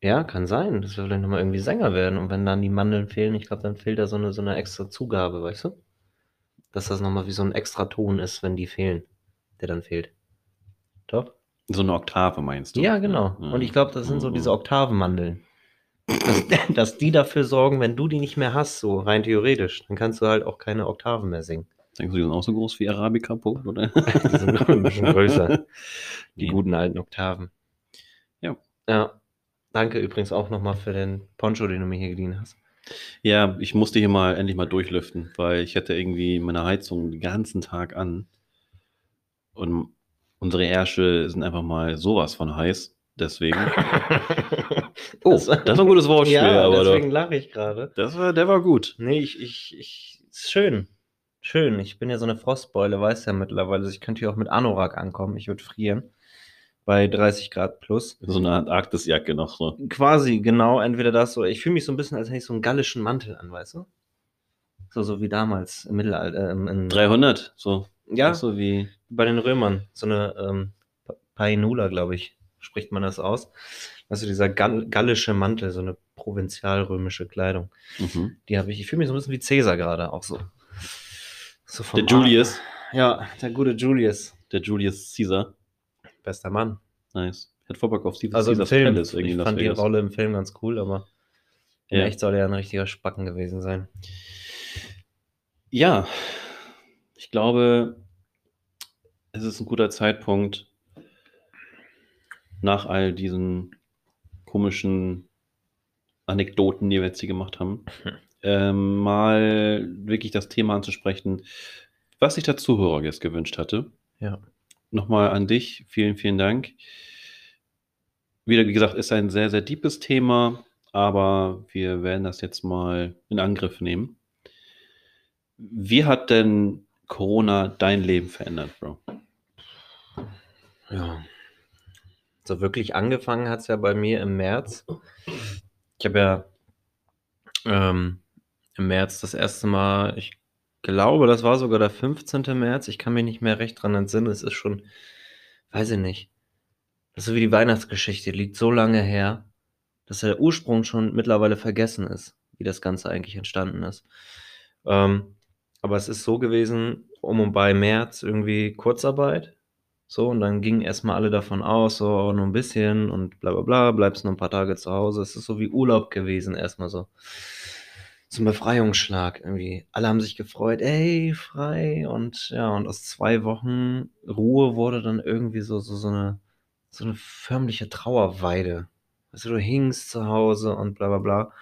Ja, kann sein, dass wir vielleicht nochmal irgendwie Sänger werden. Und wenn dann die Mandeln fehlen, ich glaube, dann fehlt da so eine, so eine extra Zugabe, weißt du? Dass das nochmal wie so ein extra Ton ist, wenn die fehlen, der dann fehlt. Doch? So eine Oktave meinst du? Ja, genau. Ja. Und ich glaube, das sind so Mhm. diese Oktavenmandeln. Dass, dass die dafür sorgen, wenn du die nicht mehr hast, so rein theoretisch, dann kannst du halt auch keine Oktaven mehr singen. Denkst du, die sind auch so groß wie Arabica-Punkt, oder? Die sind noch ein bisschen größer. Die guten alten Oktaven. Ja. Ja. Danke übrigens auch nochmal für den Poncho, den du mir hier geliehen hast. Ja, ich musste hier mal endlich mal durchlüften, weil ich hatte irgendwie meine Heizung den ganzen Tag an. Und unsere Ärsche sind einfach mal sowas von heiß. Deswegen. Oh, das, Das- ist ein gutes Wortspiel, ja, aber deswegen lache ich gerade. Das war, der war gut. Nee, ich, ich, ich, ist schön. Schön. Ich bin ja so eine Frostbeule, weiß ja mittlerweile. Also Ich könnte hier auch mit Anorak ankommen. Ich würde frieren. Bei 30 Grad plus. So eine Antarktisjacke noch so. Quasi, genau, entweder das oder ich fühle mich so ein bisschen, als hätte ich so einen gallischen Mantel an, weißt du? So, so wie damals im Mittelalter. Ähm, in, 300, so. ja, So wie. bei den Römern. So eine ähm, Pa- Painula, glaube ich, spricht man das aus. Also dieser gall gallische Mantel, so eine provinzialrömische Kleidung. Mhm. Die habe ich, ich fühle mich so ein bisschen wie Cäsar gerade, auch so. so Der Julius. Ja, der gute Julius. Der Julius Caesar. Bester Mann. Nice. Hätte voll Bock auf Caesar Also Caesar's Film. Palace irgendwie Ich in fand die. Rolle im Film ganz cool, aber in Ja. echt soll er ein richtiger Spacken gewesen sein. Ja, ich glaube, es ist ein guter Zeitpunkt, nach all diesen komischen Anekdoten, die wir jetzt hier gemacht haben, ähm, mal wirklich das Thema anzusprechen, was sich der Zuhörer jetzt gewünscht hatte. Ja. Nochmal an dich, vielen, vielen Dank. Wieder, wie gesagt, ist ein sehr, sehr deepes Thema, aber wir werden das jetzt mal in Angriff nehmen. Wie hat denn Corona dein Leben verändert, Bro? Ja. So wirklich angefangen hat es ja bei mir im März. Ich habe ja ähm, im März das erste Mal, ich glaube, das war sogar der 15. März. Ich kann mich nicht mehr recht dran entsinnen. Es ist schon, weiß ich nicht. Das ist so wie die Weihnachtsgeschichte, liegt so lange her, dass der Ursprung schon mittlerweile vergessen ist, wie das Ganze eigentlich entstanden ist. Ähm, aber es ist so gewesen, um und bei März irgendwie Kurzarbeit. So, und dann gingen erstmal alle davon aus, so nur ein bisschen und bla bla bla, bleibst nur ein paar Tage zu Hause. Es ist so wie Urlaub gewesen, erstmal so. Ein Befreiungsschlag irgendwie. Alle haben sich gefreut, ey, frei. Und ja, und aus zwei Wochen Ruhe wurde dann irgendwie so, so, so eine, so eine förmliche Trauerweide. Also du hingst zu Hause und bla bla bla.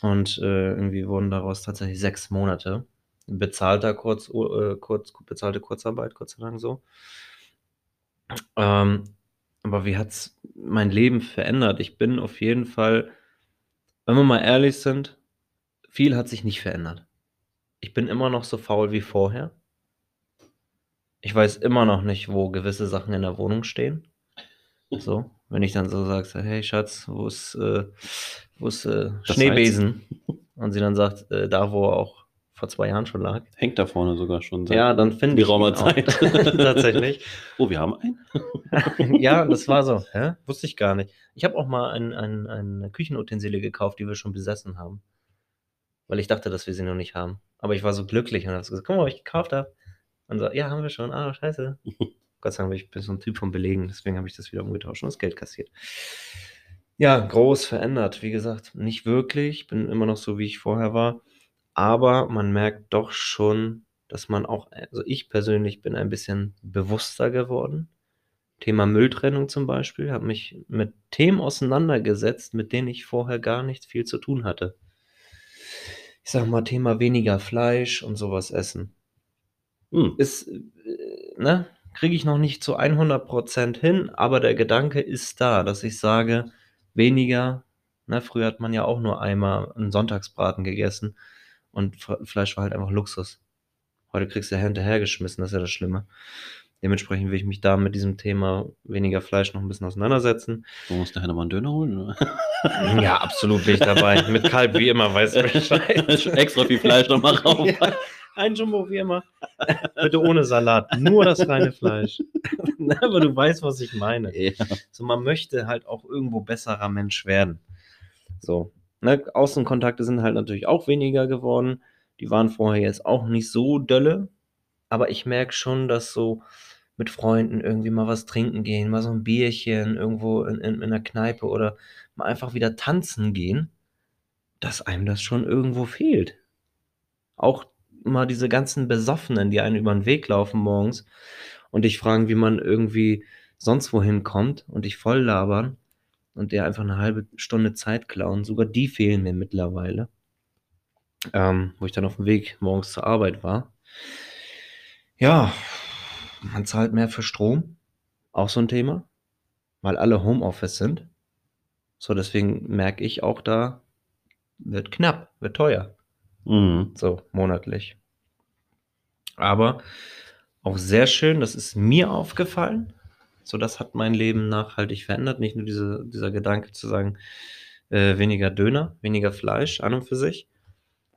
Und äh, irgendwie wurden daraus tatsächlich sechs Monate. Bezahlter Kurz, äh, kurz, bezahlte Kurzarbeit, Gott sei Dank so. Ähm, aber wie hat's mein Leben verändert? Ich bin auf jeden Fall, wenn wir mal ehrlich sind, viel hat sich nicht verändert. Ich bin immer noch so faul wie vorher. Ich weiß immer noch nicht, wo gewisse Sachen in der Wohnung stehen. So, wenn ich dann so sage, hey Schatz, wo ist, äh, wo ist äh, Schneebesen? Und sie dann sagt, äh, da wo auch vor zwei Jahren schon lag. Hängt da vorne sogar schon Ja, dann finde ich. geraumer. Zeit. Tatsächlich. Oh, wir haben einen? ja, das war so. Hä? Wusste ich gar nicht. Ich habe auch mal ein, ein, eine Küchenutensilie gekauft, die wir schon besessen haben. Weil ich dachte, dass wir sie noch nicht haben. Aber ich war so glücklich und habe gesagt, guck mal, was ich gekauft habe. Und so, ja, haben wir schon. Ah, scheiße. Gott sei Dank bin ich bin so ein Typ von Belegen, deswegen habe ich das wieder umgetauscht und das Geld kassiert. Ja, groß verändert, wie gesagt, nicht wirklich, bin immer noch so, wie ich vorher war, aber man merkt doch schon, dass man auch, also ich persönlich bin ein bisschen bewusster geworden. Thema Mülltrennung zum Beispiel, habe mich mit Themen auseinandergesetzt, mit denen ich vorher gar nicht viel zu tun hatte. Ich sag mal, Thema weniger Fleisch und sowas essen Hm. ist, äh, ne, kriege ich noch nicht zu 100% hin, aber der Gedanke ist da, dass ich sage, weniger, ne, früher hat man ja auch nur einmal einen Sonntagsbraten gegessen und Fleisch war halt einfach Luxus. Heute kriegst du ja hinterhergeschmissen, das ist ja das Schlimme. Dementsprechend will ich mich da mit diesem Thema weniger Fleisch noch ein bisschen auseinandersetzen. Du musst nachher nochmal einen Döner holen, oder? Ja, absolut bin ich dabei. Mit Kalb wie immer, weißt du Bescheid. Extra viel Fleisch nochmal rauf. Ja, ein Jumbo wie immer. Bitte ohne Salat, nur das reine Fleisch. Aber du weißt, was ich meine. Ja. So, man möchte halt auch irgendwo besserer Mensch werden. So, ne, Außenkontakte sind halt natürlich auch weniger geworden. Die waren vorher jetzt auch nicht so dolle. Aber ich merke schon, dass so mit Freunden irgendwie mal was trinken gehen, mal so ein Bierchen irgendwo in, in, in einer Kneipe oder mal einfach wieder tanzen gehen, dass einem das schon irgendwo fehlt. Auch mal diese ganzen Besoffenen, die einen über den Weg laufen morgens und dich fragen, wie man irgendwie sonst wohin kommt und dich voll labern und dir einfach eine halbe Stunde Zeit klauen. Sogar die fehlen mir mittlerweile. Ähm, wo ich dann auf dem Weg morgens zur Arbeit war. Ja, man zahlt mehr für Strom. Auch so ein Thema. Weil alle Homeoffice sind. So, deswegen merke ich auch da, wird knapp, wird teuer. Mhm. So, monatlich. Aber auch sehr schön, das ist mir aufgefallen. So, das hat mein Leben nachhaltig verändert. Nicht nur diese, dieser Gedanke zu sagen, äh, weniger Döner, weniger Fleisch an und für sich,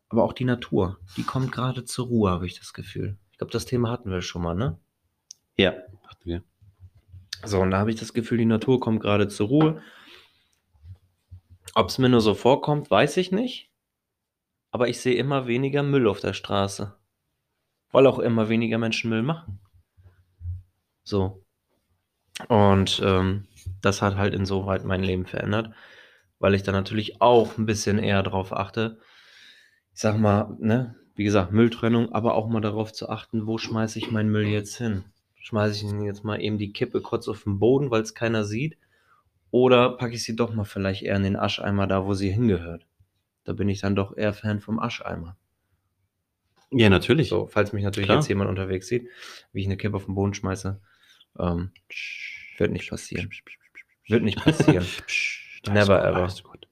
aber auch die Natur. Die kommt gerade zur Ruhe, habe ich das Gefühl. Ich glaube, das Thema hatten wir schon mal, ne? Ja, hatten wir. So, und da habe ich das Gefühl, die Natur kommt gerade zur Ruhe. Ob es mir nur so vorkommt, weiß ich nicht. Aber ich sehe immer weniger Müll auf der Straße. Weil auch immer weniger Menschen Müll machen. So. Und ähm, das hat halt insoweit mein Leben verändert, weil ich da natürlich auch ein bisschen eher drauf achte. Ich sag mal, ne, wie gesagt, Mülltrennung, aber auch mal darauf zu achten, wo schmeiße ich meinen Müll jetzt hin? Schmeiße ich jetzt mal eben die Kippe kurz auf den Boden, weil es keiner sieht? Oder packe ich sie doch mal vielleicht eher in den Ascheimer da, wo sie hingehört? Da bin ich dann doch eher Fan vom Ascheimer. Ja, natürlich. So, falls mich natürlich Klar. jetzt jemand unterwegs sieht, wie ich eine Kippe auf den Boden schmeiße, ähm, wird nicht passieren. Wird nicht passieren. Never ever. alles gut.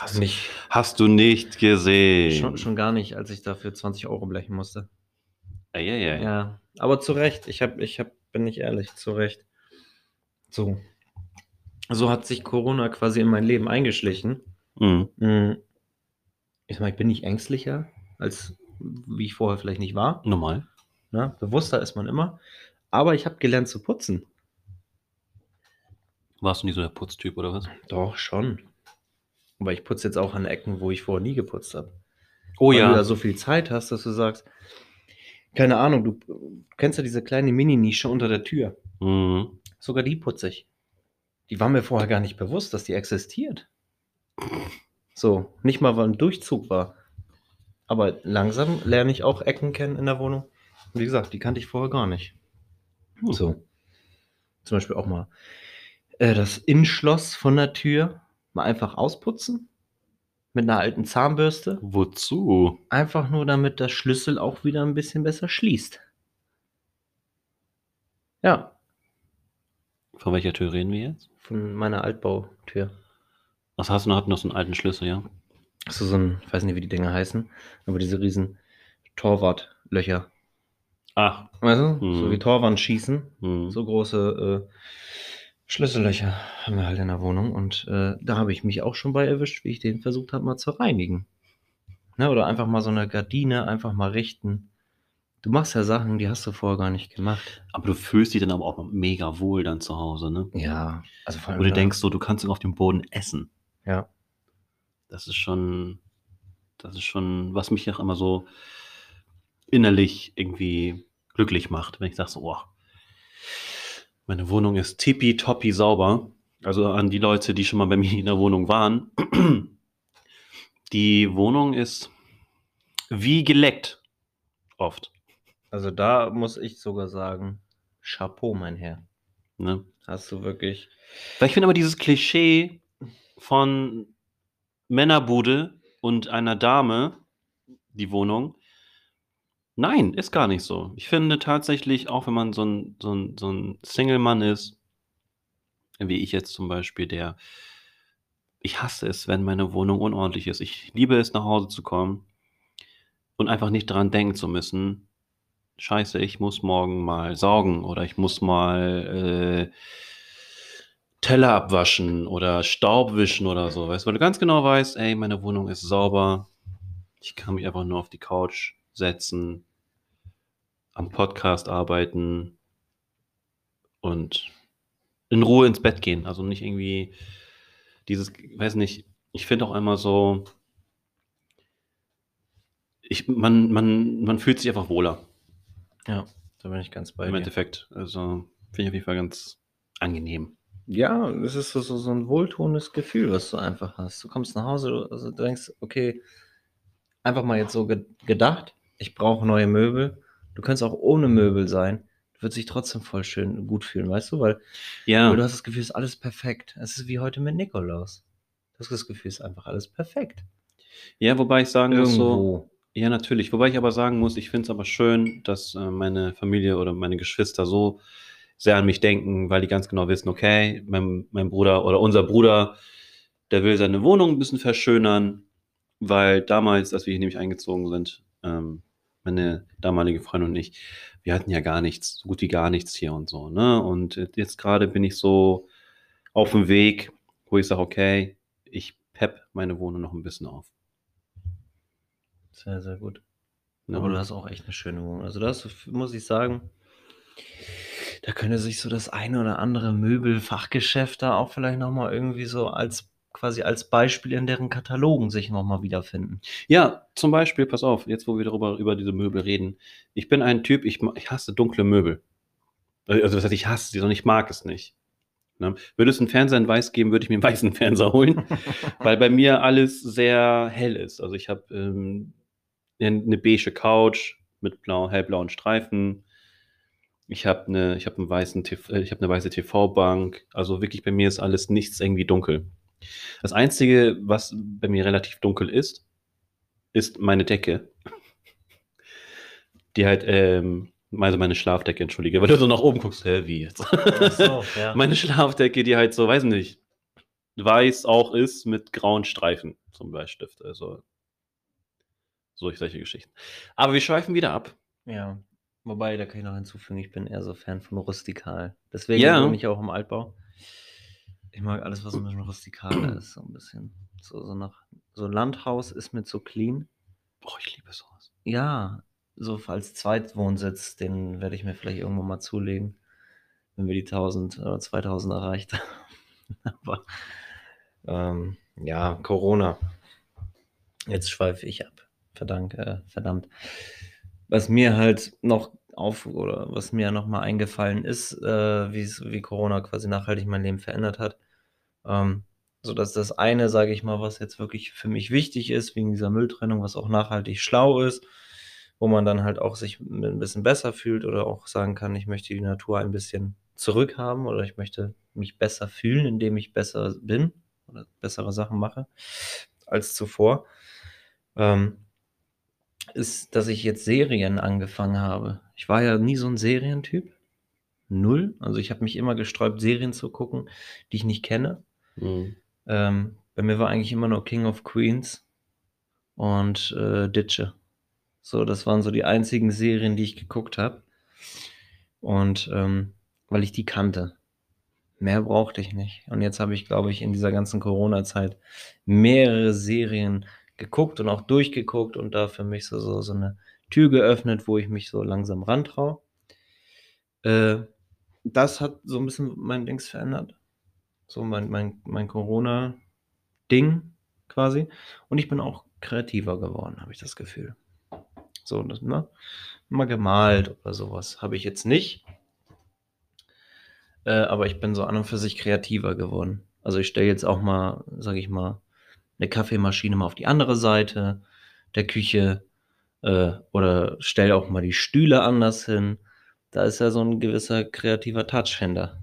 Hast, du- nicht, hast du nicht gesehen? schon, schon gar nicht, als ich dafür 20 Euro blechen musste. Eieiei. Ja, aber zu Recht. Ich hab, ich hab, bin nicht ehrlich, zu Recht. So. So hat sich Corona quasi in mein Leben eingeschlichen. Mhm. Mm. Ich sag mal, ich bin nicht ängstlicher, als wie ich vorher vielleicht nicht war. Normal. Ne? Bewusster ist man immer. Aber ich habe gelernt zu putzen. Warst du nicht so der Putztyp oder was? Doch, schon. Aber ich putze jetzt auch an Ecken, wo ich vorher nie geputzt habe. Oh Weil du da ja. so viel Zeit hast, dass du sagst, keine Ahnung, du du kennst ja diese kleine Mini-Nische unter der Tür. Mhm. Sogar die putze ich. Die war mir vorher gar nicht bewusst, dass die existiert. So, nicht mal, weil ein Durchzug war. Aber langsam lerne ich auch Ecken kennen in der Wohnung. Und wie gesagt, die kannte ich vorher gar nicht. Hm. So. Zum Beispiel auch mal äh, das Innenschloss von der Tür mal einfach ausputzen. Mit einer alten Zahnbürste. Wozu? Einfach nur, damit der Schlüssel auch wieder ein bisschen besser schließt. Ja, Von welcher Tür reden wir jetzt? von meiner Altbautür. Was hast du noch? Hat noch so einen alten Schlüssel, ja? Hast du so ein, ich weiß nicht, wie die Dinger heißen, aber diese riesen Torwartlöcher. Ach. Weißt du? Mhm. So wie Torwand schießen. Mhm. So große äh, Schlüssellöcher haben wir halt in der Wohnung. Und äh, da habe ich mich auch schon bei erwischt, wie ich den versucht habe, mal zu reinigen. Ne? Oder einfach mal so eine Gardine einfach mal richten. Du machst ja Sachen, die hast du vorher gar nicht gemacht. Aber du fühlst dich dann aber auch mega wohl dann zu Hause, ne? Ja, also vor allem. Wo du denkst so, du kannst ihn auf dem Boden essen. Ja. Das ist schon, das ist schon, was mich auch immer so innerlich irgendwie glücklich macht, wenn ich sage so, oh, meine Wohnung ist tippitoppi sauber. Also an die Leute, die schon mal bei mir in der Wohnung waren. Die Wohnung ist wie geleckt. Oft. Also da muss ich sogar sagen, Chapeau, mein Herr. Ne? Hast du wirklich. Weil ich finde aber dieses Klischee von Männerbude und einer Dame, die Wohnung, nein, ist gar nicht so. Ich finde tatsächlich, auch wenn man so ein, so ein, so ein Single-Mann ist, wie ich jetzt zum Beispiel, der, ich hasse es, wenn meine Wohnung unordentlich ist. Ich liebe es, nach Hause zu kommen und einfach nicht dran denken zu müssen, scheiße, ich muss morgen mal saugen oder ich muss mal äh, Teller abwaschen oder Staub wischen oder so, weißt du, weil du ganz genau weißt, ey, meine Wohnung ist sauber, ich kann mich einfach nur auf die Couch setzen, am Podcast arbeiten und in Ruhe ins Bett gehen. Also nicht irgendwie dieses, weiß nicht, ich finde auch immer so, ich, man, man, man fühlt sich einfach wohler Ja, da bin ich ganz bei im dir. Endeffekt. Also finde ich auf jeden Fall ganz angenehm. Ja, es ist so, so, so ein wohltuendes Gefühl, was du einfach hast. Du kommst nach Hause, du, also du denkst, okay, einfach mal jetzt so ge gedacht, ich brauche neue Möbel. Du könntest auch ohne Möbel sein. Du würdest dich trotzdem voll schön gut fühlen, weißt du? Weil, Ja, weil du hast das Gefühl, es ist alles perfekt. Es ist wie heute mit Nikolaus. Du hast das Gefühl, es ist einfach alles perfekt. ja, wobei ich sagen muss, so. Ja, natürlich. Wobei ich aber sagen muss, ich finde es aber schön, dass äh, meine Familie oder meine Geschwister so sehr an mich denken, weil die ganz genau wissen, okay, mein, mein Bruder oder unser Bruder, der will seine Wohnung ein bisschen verschönern, weil damals, als wir hier nämlich eingezogen sind, ähm, meine damalige Freundin und ich, wir hatten ja gar nichts, so gut wie gar nichts hier und so, ne? Und jetzt gerade bin ich so auf dem Weg, wo ich sage, okay, ich pepp meine Wohnung noch ein bisschen auf. Sehr, sehr gut. Ne? Aber du hast auch echt eine schöne Wohnung. Also das muss ich sagen, da könnte sich so das eine oder andere Möbelfachgeschäft da auch vielleicht nochmal irgendwie so als quasi als Beispiel in deren Katalogen sich nochmal wiederfinden. Ja, zum Beispiel, pass auf, jetzt wo wir darüber über diese Möbel reden. Ich bin ein Typ, ich, ich hasse dunkle Möbel. Also das heißt, ich hasse sie, sondern ich mag es nicht. Ne? Würde es einen Fernseher in weiß geben, würde ich mir einen weißen Fernseher holen, weil bei mir alles sehr hell ist. Also ich habe ähm, eine beige Couch mit blau, hellblauen Streifen. Ich habe eine, ich habe einen weißen, TV, äh, ich habe eine weiße TV-Bank. Also wirklich bei mir ist alles nichts irgendwie dunkel. Das einzige, was bei mir relativ dunkel ist, ist meine Decke. Die halt, ähm, also meine Schlafdecke, entschuldige, weil du so nach oben guckst, hä, wie jetzt? ja. meine Schlafdecke, die halt so, weiß nicht, weiß auch ist mit grauen Streifen zum Bleistift. Also solche, solche Geschichten. Aber wir schweifen wieder ab. ja. Wobei, da kann ich noch hinzufügen, ich bin eher so Fan von rustikal. Deswegen Ja. wohne ich auch im Altbau. Ich mag alles, was ein bisschen rustikaler ist, so ein bisschen. So, so nach, so Landhaus ist mit so clean. Boah, ich liebe sowas. Ja, so als Zweitwohnsitz, den werde ich mir vielleicht irgendwann mal zulegen, wenn wir die 1000 oder 2000 erreicht haben. Aber ähm, ja, Corona. Jetzt schweife ich ab. Verdammt, äh, verdammt. Was mir halt noch auf oder was mir noch mal eingefallen ist, äh, wie Corona quasi nachhaltig mein Leben verändert hat. Ähm, so dass das eine, sage ich mal, was jetzt wirklich für mich wichtig ist, wegen dieser Mülltrennung, was auch nachhaltig schlau ist, wo man dann halt auch sich ein bisschen besser fühlt oder auch sagen kann, ich möchte die Natur ein bisschen zurückhaben oder ich möchte mich besser fühlen, indem ich besser bin oder bessere Sachen mache als zuvor, ähm, ist, dass ich jetzt Serien angefangen habe. Ich war ja nie so ein Serientyp. Null. Also ich habe mich immer gesträubt, Serien zu gucken, die ich nicht kenne. Mhm. Ähm, bei mir war eigentlich immer nur King of Queens und äh, Ditsche. So, das waren so die einzigen Serien, die ich geguckt habe. Und ähm, weil ich die kannte. Mehr brauchte ich nicht. Und jetzt habe ich, glaube ich, in dieser ganzen Corona-Zeit mehrere Serien geguckt und auch durchgeguckt und da für mich so, so, so eine Tür geöffnet, wo ich mich so langsam rantraue. Äh, das hat so ein bisschen mein Dings verändert. So mein, mein, mein Corona-Ding quasi. Und ich bin auch kreativer geworden, habe ich das Gefühl. So, das, ne? Mal gemalt oder sowas habe ich jetzt nicht. Äh, aber ich bin so an und für sich kreativer geworden. Also ich stelle jetzt auch mal, sage ich mal, eine Kaffeemaschine mal auf die andere Seite der Küche äh, oder stelle auch mal die Stühle anders hin. Da ist ja so ein gewisser kreativer Touch hinter.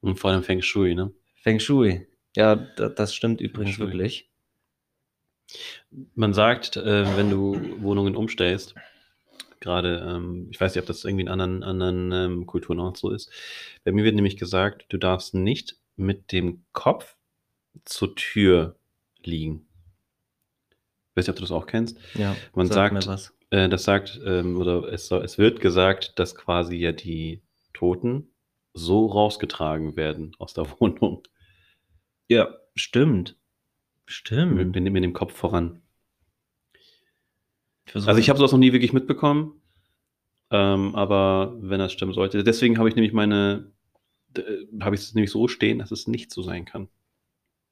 Und vor allem Feng Shui, ne? Feng Shui. Ja, das stimmt übrigens wirklich. Man sagt, äh, wenn du Wohnungen umstellst, gerade, ähm, ich weiß nicht, ob das irgendwie in anderen, anderen ähm, Kulturen auch so ist. Bei mir wird nämlich gesagt, du darfst nicht mit dem Kopf zur Tür liegen. Ich weiß nicht, ob du das auch kennst. Ja, Man sag sagt, mir was. Äh, das sagt, ähm, oder es, es wird gesagt, dass quasi ja die Toten so rausgetragen werden aus der Wohnung. Ja, stimmt. Stimmt. mit, dem- mit dem Kopf voran. versuch- Also ich habe sowas noch nie wirklich mitbekommen. Ähm, aber wenn das stimmen sollte, deswegen habe ich nämlich meine, äh, habe ich es nämlich so stehen, dass es nicht so sein kann.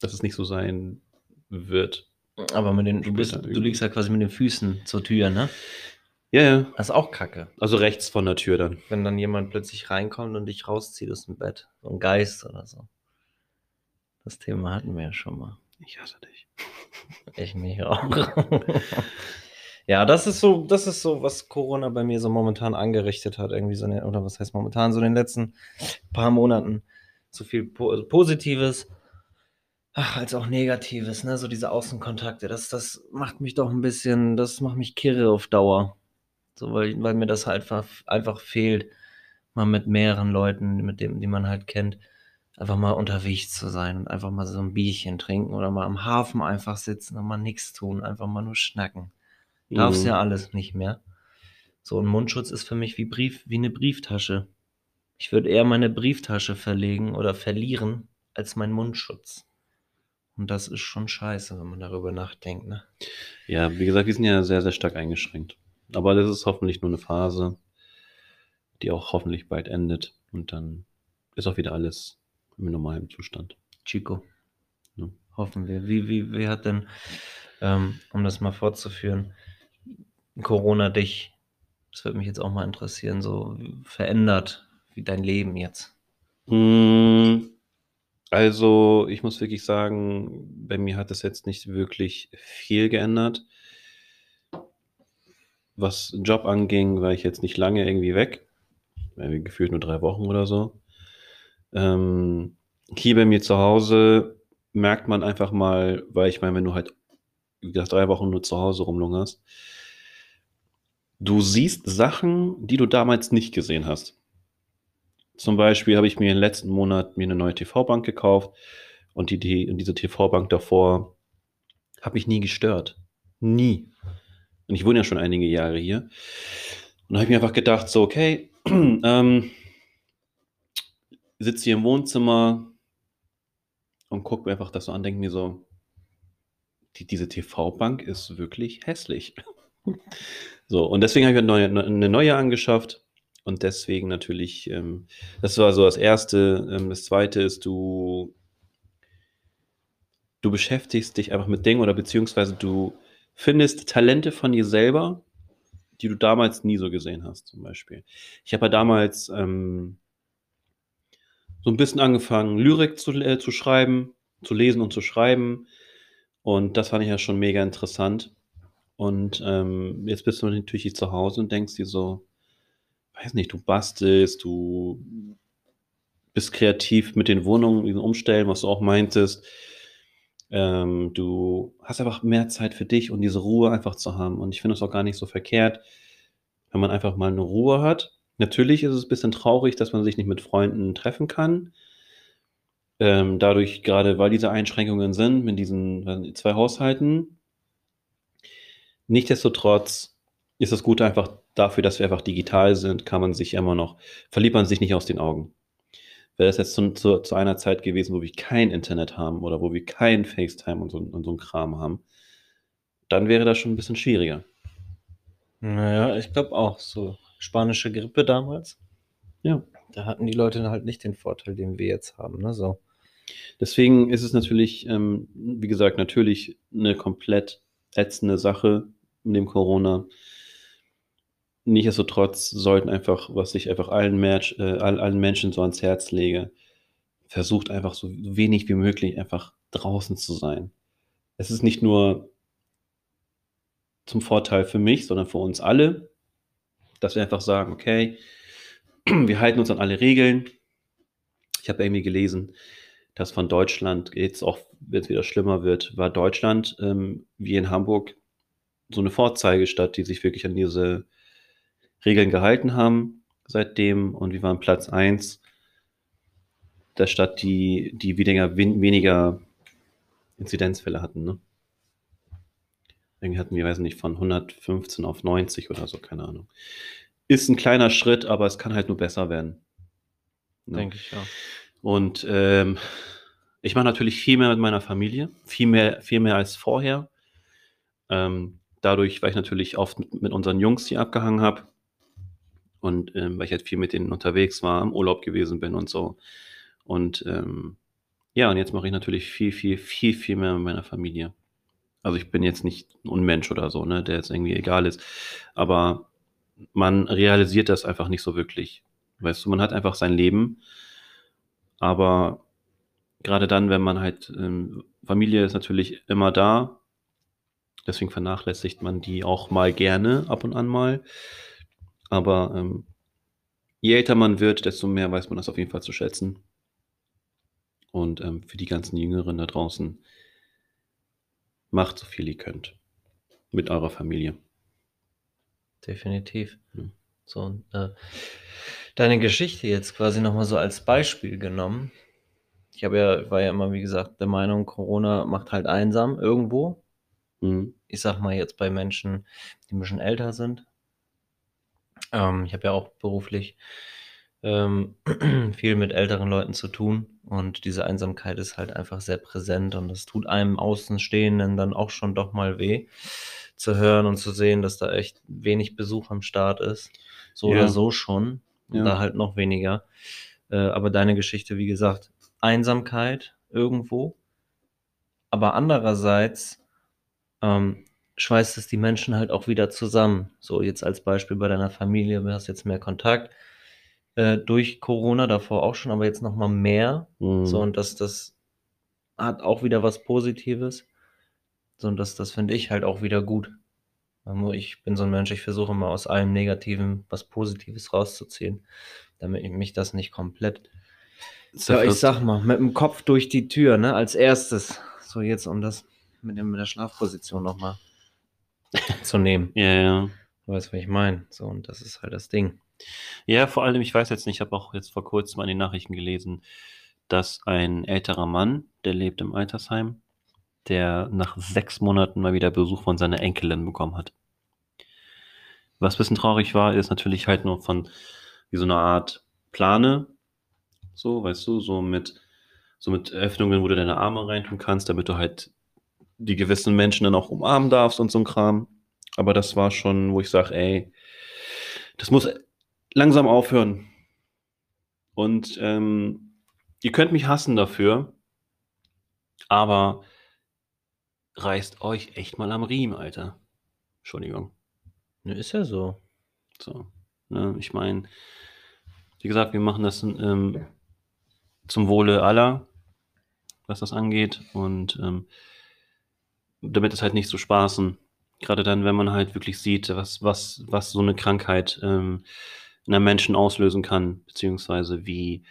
Dass es nicht so sein wird. Aber mit den, du, bist, du liegst ja quasi mit den Füßen zur Tür, ne? Ja, ja. Das ist auch kacke. Also rechts von der Tür dann. Wenn dann jemand plötzlich reinkommt und dich rauszieht aus dem Bett. So ein Geist oder so. Das Thema hatten wir ja schon mal. Ich hasse dich. Ich mich auch. ja, das ist so, das ist so, was Corona bei mir so momentan angerichtet hat. Irgendwie so eine, oder was heißt momentan, so in den letzten paar Monaten. So viel po also Positives, ach, als auch Negatives, ne? So diese Außenkontakte. Das, das macht mich doch ein bisschen, das macht mich kirre auf Dauer. So, weil, weil mir das halt einfach, einfach fehlt, mal mit mehreren Leuten, mit dem, die man halt kennt, einfach mal unterwegs zu sein und einfach mal so ein Bierchen trinken oder mal am Hafen einfach sitzen und mal nichts tun, einfach mal nur schnacken. Darf's Mhm. ja alles nicht mehr. So ein Mundschutz ist für mich wie Brief, wie eine Brieftasche. Ich würde eher meine Brieftasche verlegen oder verlieren als meinen Mundschutz. Und das ist schon scheiße, wenn man darüber nachdenkt, ne? Ja, wie gesagt, wir sind ja sehr, sehr stark eingeschränkt. Aber das ist hoffentlich nur eine Phase, die auch hoffentlich bald endet. Und dann ist auch wieder alles im normalen Zustand. Chico. Ja. Hoffen wir. Wie, wie, wie hat denn, ähm, um das mal fortzuführen, Corona dich, das würde mich jetzt auch mal interessieren, so verändert, wie dein Leben jetzt? Mm, Also, ich muss wirklich sagen, bei mir hat es jetzt nicht wirklich viel geändert. Was Job anging, war ich jetzt nicht lange irgendwie weg. Irgendwie gefühlt nur drei Wochen oder so. Ähm, hier bei mir zu Hause merkt man einfach mal, weil ich meine, wenn du halt, wie gesagt, drei Wochen nur zu Hause rumlungerst, du siehst Sachen, die du damals nicht gesehen hast. Zum Beispiel habe ich mir im letzten Monat mir eine neue TV-Bank gekauft und die, die, diese TV-Bank davor hat mich nie gestört. Nie. Und ich wohne ja schon einige Jahre hier. Und da habe ich mir einfach gedacht, so, okay, ähm, sitze hier im Wohnzimmer und gucke mir einfach das so an, denke mir so, die, diese TV-Bank ist wirklich hässlich. so, und deswegen habe ich eine neue, eine neue angeschafft. Und deswegen natürlich, ähm, das war so das Erste. Ähm, das Zweite ist, du, du beschäftigst dich einfach mit Dingen oder beziehungsweise du findest Talente von dir selber, die du damals nie so gesehen hast, zum Beispiel. Ich habe ja damals ähm, so ein bisschen angefangen, Lyrik zu, äh, zu schreiben, zu lesen und zu schreiben. Und das fand ich ja schon mega interessant. Und ähm, jetzt bist du natürlich zu Hause und denkst dir so, weiß nicht, du bastelst, du bist kreativ mit den Wohnungen, diesen Umstellen, was du auch meintest. Ähm, du hast einfach mehr Zeit für dich und diese Ruhe einfach zu haben. Und ich finde es auch gar nicht so verkehrt, wenn man einfach mal eine Ruhe hat. Natürlich ist es ein bisschen traurig, dass man sich nicht mit Freunden treffen kann. Ähm, dadurch, gerade weil diese Einschränkungen sind mit diesen zwei Haushalten. Nichtsdestotrotz ist das Gute einfach dafür, dass wir einfach digital sind, kann man sich immer noch, verliert man sich nicht aus den Augen. Wäre das jetzt zu, zu, zu einer Zeit gewesen, wo wir kein Internet haben oder wo wir kein FaceTime und so, und so ein Kram haben, dann wäre das schon ein bisschen schwieriger. Naja, ich glaube auch, so spanische Grippe damals. Ja. Da hatten die Leute halt nicht den Vorteil, den wir jetzt haben, ne, so. Deswegen ist es natürlich, ähm, wie gesagt, natürlich eine komplett ätzende Sache mit dem Corona. Nichtsdestotrotz sollten einfach, was ich einfach allen, Match, äh, allen Menschen so ans Herz lege, versucht einfach so wenig wie möglich einfach draußen zu sein. Es ist nicht nur zum Vorteil für mich, sondern für uns alle, dass wir einfach sagen, okay, wir halten uns an alle Regeln. Ich habe irgendwie gelesen, dass von Deutschland jetzt auch, wenn es wieder schlimmer wird, war Deutschland ähm, wie in Hamburg so eine Vorzeigestadt, die sich wirklich an diese Regeln gehalten haben seitdem. Und wir waren Platz 1 der Stadt, die, die weniger, weniger Inzidenzfälle hatten. Ne? Irgendwie hatten wir, weiß nicht, von 115 auf 90 oder so, keine Ahnung. Ist ein kleiner Schritt, aber es kann halt nur besser werden. Ne? Denke ich, ja. Und ähm, ich mache natürlich viel mehr mit meiner Familie, viel mehr, viel mehr als vorher. Ähm, dadurch, weil ich natürlich oft mit, mit unseren Jungs hier abgehangen habe und ähm, weil ich halt viel mit denen unterwegs war, im Urlaub gewesen bin und so. Und ähm, ja, und jetzt mache ich natürlich viel, viel, viel, viel mehr mit meiner Familie. Also ich bin jetzt nicht ein Unmensch oder so, ne, der jetzt irgendwie egal ist. Aber man realisiert das einfach nicht so wirklich. Weißt du, man hat einfach sein Leben. Aber gerade dann, wenn man halt, ähm, Familie ist natürlich immer da. Deswegen vernachlässigt man die auch mal gerne, ab und an mal. Aber ähm, je älter man wird, desto mehr weiß man das auf jeden Fall zu schätzen. Und ähm, für die ganzen Jüngeren da draußen, macht so viel ihr könnt. Mit eurer Familie. Definitiv. Mhm. So, äh, deine Geschichte jetzt quasi nochmal so als Beispiel genommen. Ich habe ja, war ja immer, wie gesagt, der Meinung, Corona macht halt einsam irgendwo. Mhm. Ich sag mal jetzt bei Menschen, die ein bisschen älter sind. Ähm, ich habe ja auch beruflich ähm, viel mit älteren Leuten zu tun und diese Einsamkeit ist halt einfach sehr präsent und das tut einem Außenstehenden dann auch schon doch mal weh zu hören und zu sehen, dass da echt wenig Besuch am Start ist. So ja. oder so schon. Ja. Da halt noch weniger. Äh, aber deine Geschichte, wie gesagt, Einsamkeit irgendwo. Aber andererseits ähm, schweißt es die Menschen halt auch wieder zusammen. So jetzt als Beispiel bei deiner Familie, du hast jetzt mehr Kontakt äh, durch Corona, davor auch schon, aber jetzt noch mal mehr. Mhm. So, und das, das hat auch wieder was Positives. So, und das, das finde ich halt auch wieder gut. Ich bin so ein Mensch, ich versuche mal aus allem Negativen was Positives rauszuziehen, damit ich mich das nicht komplett. Ja, ich sag mal, mit dem Kopf durch die Tür, ne, als erstes. So, jetzt, um das mit, dem, mit der Schlafposition nochmal zu nehmen. Ja, ja. Du weißt, was ich meine. So, und das ist halt das Ding. Ja, vor allem, ich weiß jetzt nicht, ich habe auch jetzt vor kurzem an den Nachrichten gelesen, dass ein älterer Mann, der lebt im Altersheim, der nach sechs Monaten mal wieder Besuch von seiner Enkelin bekommen hat. Was ein bisschen traurig war, ist natürlich halt nur von wie so eine Art Plane, so, weißt du, so mit, so mit Öffnungen, wo du deine Arme reintun kannst, damit du halt die gewissen Menschen dann auch umarmen darfst und so ein Kram. Aber das war schon, wo ich sage, ey, das muss langsam aufhören. Und ähm, ihr könnt mich hassen dafür, aber reißt euch echt mal am Riemen, Alter. Entschuldigung. Ne, ist ja so. So. Ne, ich meine, wie gesagt, wir machen das ähm, zum Wohle aller, was das angeht. Und ähm, damit es halt nicht so spaßen. Gerade dann, wenn man halt wirklich sieht, was, was, was so eine Krankheit ähm, in einem Menschen auslösen kann, beziehungsweise wie,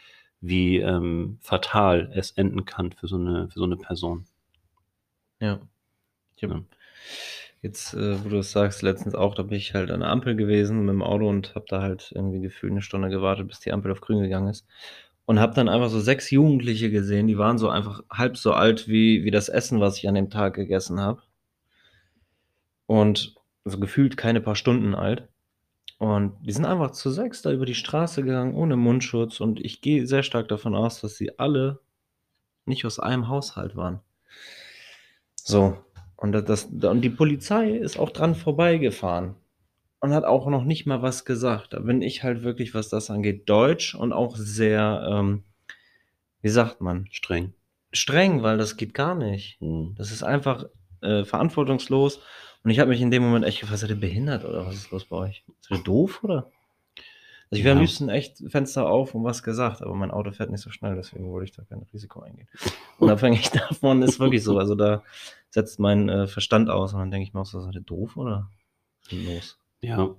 wie ähm, fatal es enden kann für so eine, für so eine Person. Ja. Ich hab, ja. Jetzt, äh, wo du es sagst, letztens auch, da bin ich halt an der Ampel gewesen mit dem Auto und habe da halt irgendwie gefühlt eine Stunde gewartet, bis die Ampel auf grün gegangen ist. Und habe dann einfach so sechs Jugendliche gesehen, die waren so einfach halb so alt wie, wie das Essen, was ich an dem Tag gegessen habe. Und so gefühlt keine paar Stunden alt. Und die sind einfach zu sechs da über die Straße gegangen, ohne Mundschutz. Und ich gehe sehr stark davon aus, dass sie alle nicht aus einem Haushalt waren. So. Und, das, und die Polizei ist auch dran vorbeigefahren und hat auch noch nicht mal was gesagt. Da bin ich halt wirklich, was das angeht, deutsch und auch sehr, ähm, wie sagt man, Streng. streng, weil das geht gar nicht. Hm. Das ist einfach äh, verantwortungslos. Und ich habe mich in dem Moment echt gefragt, seid ihr behindert oder was ist los bei euch? Seid ihr doof oder? Also ich wäre am Ja. liebsten echt Fenster auf und was gesagt, aber mein Auto fährt nicht so schnell, deswegen wollte ich da kein Risiko eingehen. Unabhängig davon ist wirklich so. Also da setzt mein äh, Verstand aus und dann denke ich mir auch so, seid ihr doof oder los? Ja.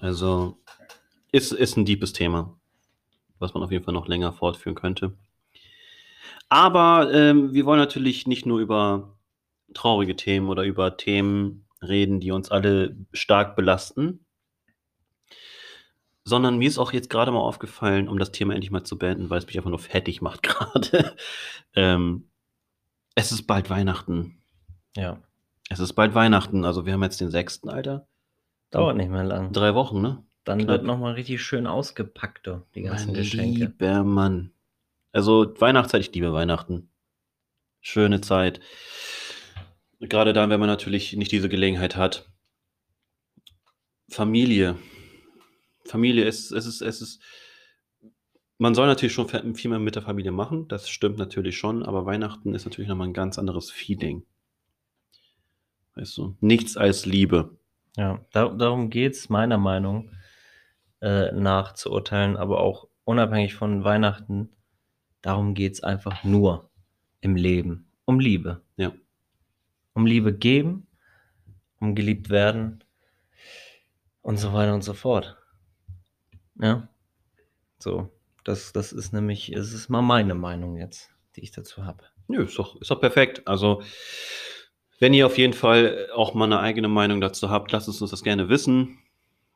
Also ist, ist ein deepes Thema, was man auf jeden Fall noch länger fortführen könnte. Aber ähm, wir wollen natürlich nicht nur über traurige Themen oder über Themen reden, die uns alle stark belasten, sondern mir ist auch jetzt gerade mal aufgefallen, um das Thema endlich mal zu beenden, weil es mich einfach nur fertig macht gerade. ähm, es ist bald Weihnachten. Ja, Es ist bald Weihnachten. Also wir haben jetzt den 6. Alter. dauert nicht mehr lang. Drei Wochen, ne? Dann knapp. wird nochmal richtig schön ausgepackt, die ganzen Mein Geschenke. lieber Mann. Also Weihnachtszeit, ich liebe Weihnachten. Schöne Zeit. Gerade dann, wenn man natürlich nicht diese Gelegenheit hat. Familie. Familie ist, es ist, es ist, man soll natürlich schon viel mehr mit der Familie machen, das stimmt natürlich schon, aber Weihnachten ist natürlich nochmal ein ganz anderes Feeling. Weißt du, nichts als Liebe. Ja, da, darum geht es meiner Meinung äh, nach zu urteilen, aber auch unabhängig von Weihnachten, darum geht es einfach nur im Leben. Um Liebe. Ja. Um Liebe geben, um geliebt werden und so weiter und so fort. Ja. So, das, das ist nämlich, es ist mal meine Meinung jetzt, die ich dazu habe. Nö, ist doch, ist doch perfekt. Also, wenn ihr auf jeden Fall auch mal eine eigene Meinung dazu habt, lasst uns das gerne wissen.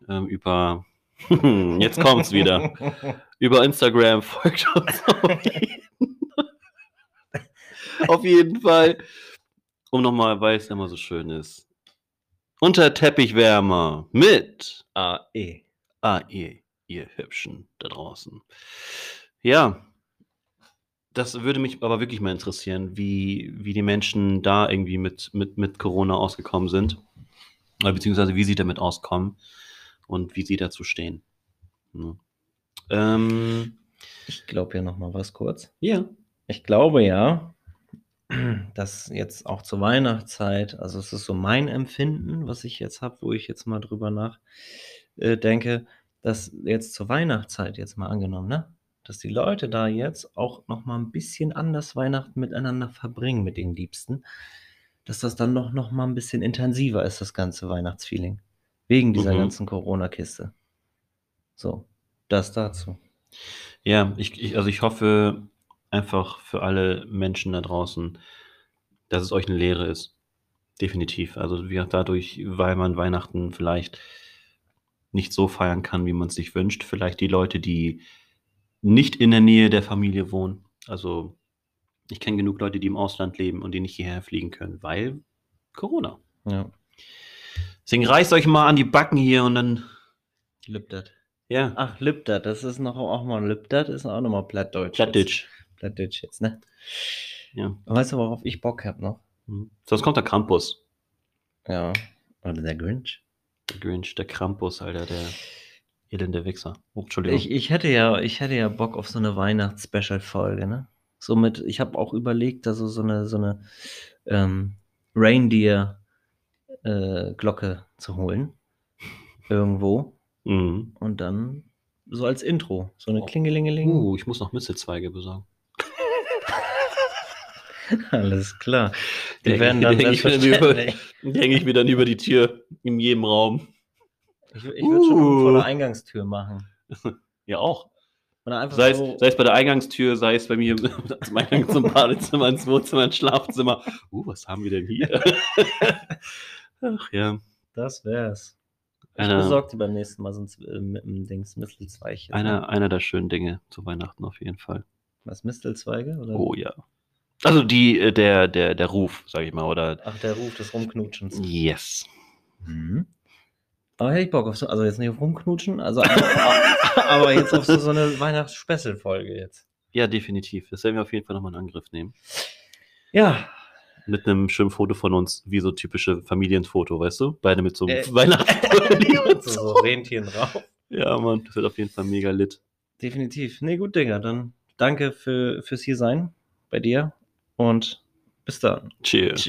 Ähm, über, jetzt kommt's wieder. Über Instagram folgt uns auf jeden, auf jeden Fall. Um nochmal, weil es immer so schön ist. Unter Teppichwärmer mit AE. Ihr, ihr Hübschen da draußen. Ja, das würde mich aber wirklich mal interessieren, wie, wie die Menschen da irgendwie mit, mit, mit Corona ausgekommen sind. Oder beziehungsweise wie sie damit auskommen und wie sie dazu stehen. Ja. Ähm, Ich glaube ja noch mal was kurz. ja. Ich glaube ja, dass jetzt auch zur Weihnachtszeit, also es ist so mein Empfinden, was ich jetzt habe, wo ich jetzt mal drüber nach äh, denke, dass jetzt zur Weihnachtszeit jetzt mal angenommen, ne? Dass die Leute da jetzt auch noch mal ein bisschen anders Weihnachten miteinander verbringen mit den Liebsten, dass das dann noch, noch mal ein bisschen intensiver ist, das ganze Weihnachtsfeeling. Wegen dieser Mhm. ganzen Corona-Kiste. So, das dazu. Ja, ich, ich, also ich hoffe einfach für alle Menschen da draußen, dass es euch eine Lehre ist. Definitiv. Also wie gesagt, dadurch, weil man Weihnachten vielleicht nicht so feiern kann, wie man es sich wünscht. Vielleicht die Leute, die nicht in der Nähe der Familie wohnen. Also ich kenne genug Leute, die im Ausland leben und die nicht hierher fliegen können, weil Corona. Ja, Deswegen reißt euch mal an die Backen hier und dann, Lübdert. ja, Ach, Lübdert, das ist noch auch mal Lübdert, ist auch nochmal Plattdeutsch. Plattdeutsch. Plattdeutsch jetzt, ne? Ja. Und weißt du, worauf ich Bock hab noch? Mhm. Sonst kommt der Krampus. Ja. Oder der Grinch. Der Grinch, der Krampus, Alter, der elende Wichser. Oh, Entschuldigung. Ich, ich hätte ja, ich hätte ja Bock auf so eine Weihnachts-Special-Folge, ne? Somit, ich habe auch überlegt, da so, so eine, so eine ähm, Reindeer-Glocke zu holen. Irgendwo. mhm. Und dann so als Intro. So eine Oh. Klingelingeling. Uh, ich muss noch Mistelzweige besorgen. Alles klar. Die werden dann der- selbstverständlich. Die hänge ich mir dann über die Tür in jedem Raum. Ich, ich würde schon Uh. vor der Eingangstür machen. Ja, auch. Sei es, so. sei es bei der Eingangstür, sei es bei mir zum Eingang zum Badezimmer, ins Wohnzimmer, ins Schlafzimmer. Uh, was haben wir denn hier? Ach ja. Das wär's. Ich Einer- besorg dir beim nächsten Mal sonst äh, mit dem Dings Mistelzweig. Einer, einer der schönen Dinge zu Weihnachten auf jeden Fall. Was, Mistelzweige? Oder? Oh ja. Also die, äh, der, der, der Ruf, sag ich mal, oder Ach, der Ruf des Rumknutschens. Yes. Mhm. Aber hätte ich Bock auf so, also jetzt nicht auf Rumknutschen, also aber jetzt auf so, so eine Weihnachts-Special-Folge jetzt. Ja, definitiv. Das werden wir auf jeden Fall nochmal in Angriff nehmen. Ja, mit einem schönen Foto von uns, wie so typische Familienfoto, weißt du? Beide mit so einem Äh, so, so so. Rentieren drauf. Ja, Mann, das wird auf jeden Fall mega lit. Definitiv. Nee, gut, Digga. Dann danke für, fürs hier sein bei dir und bis dann. Cheers.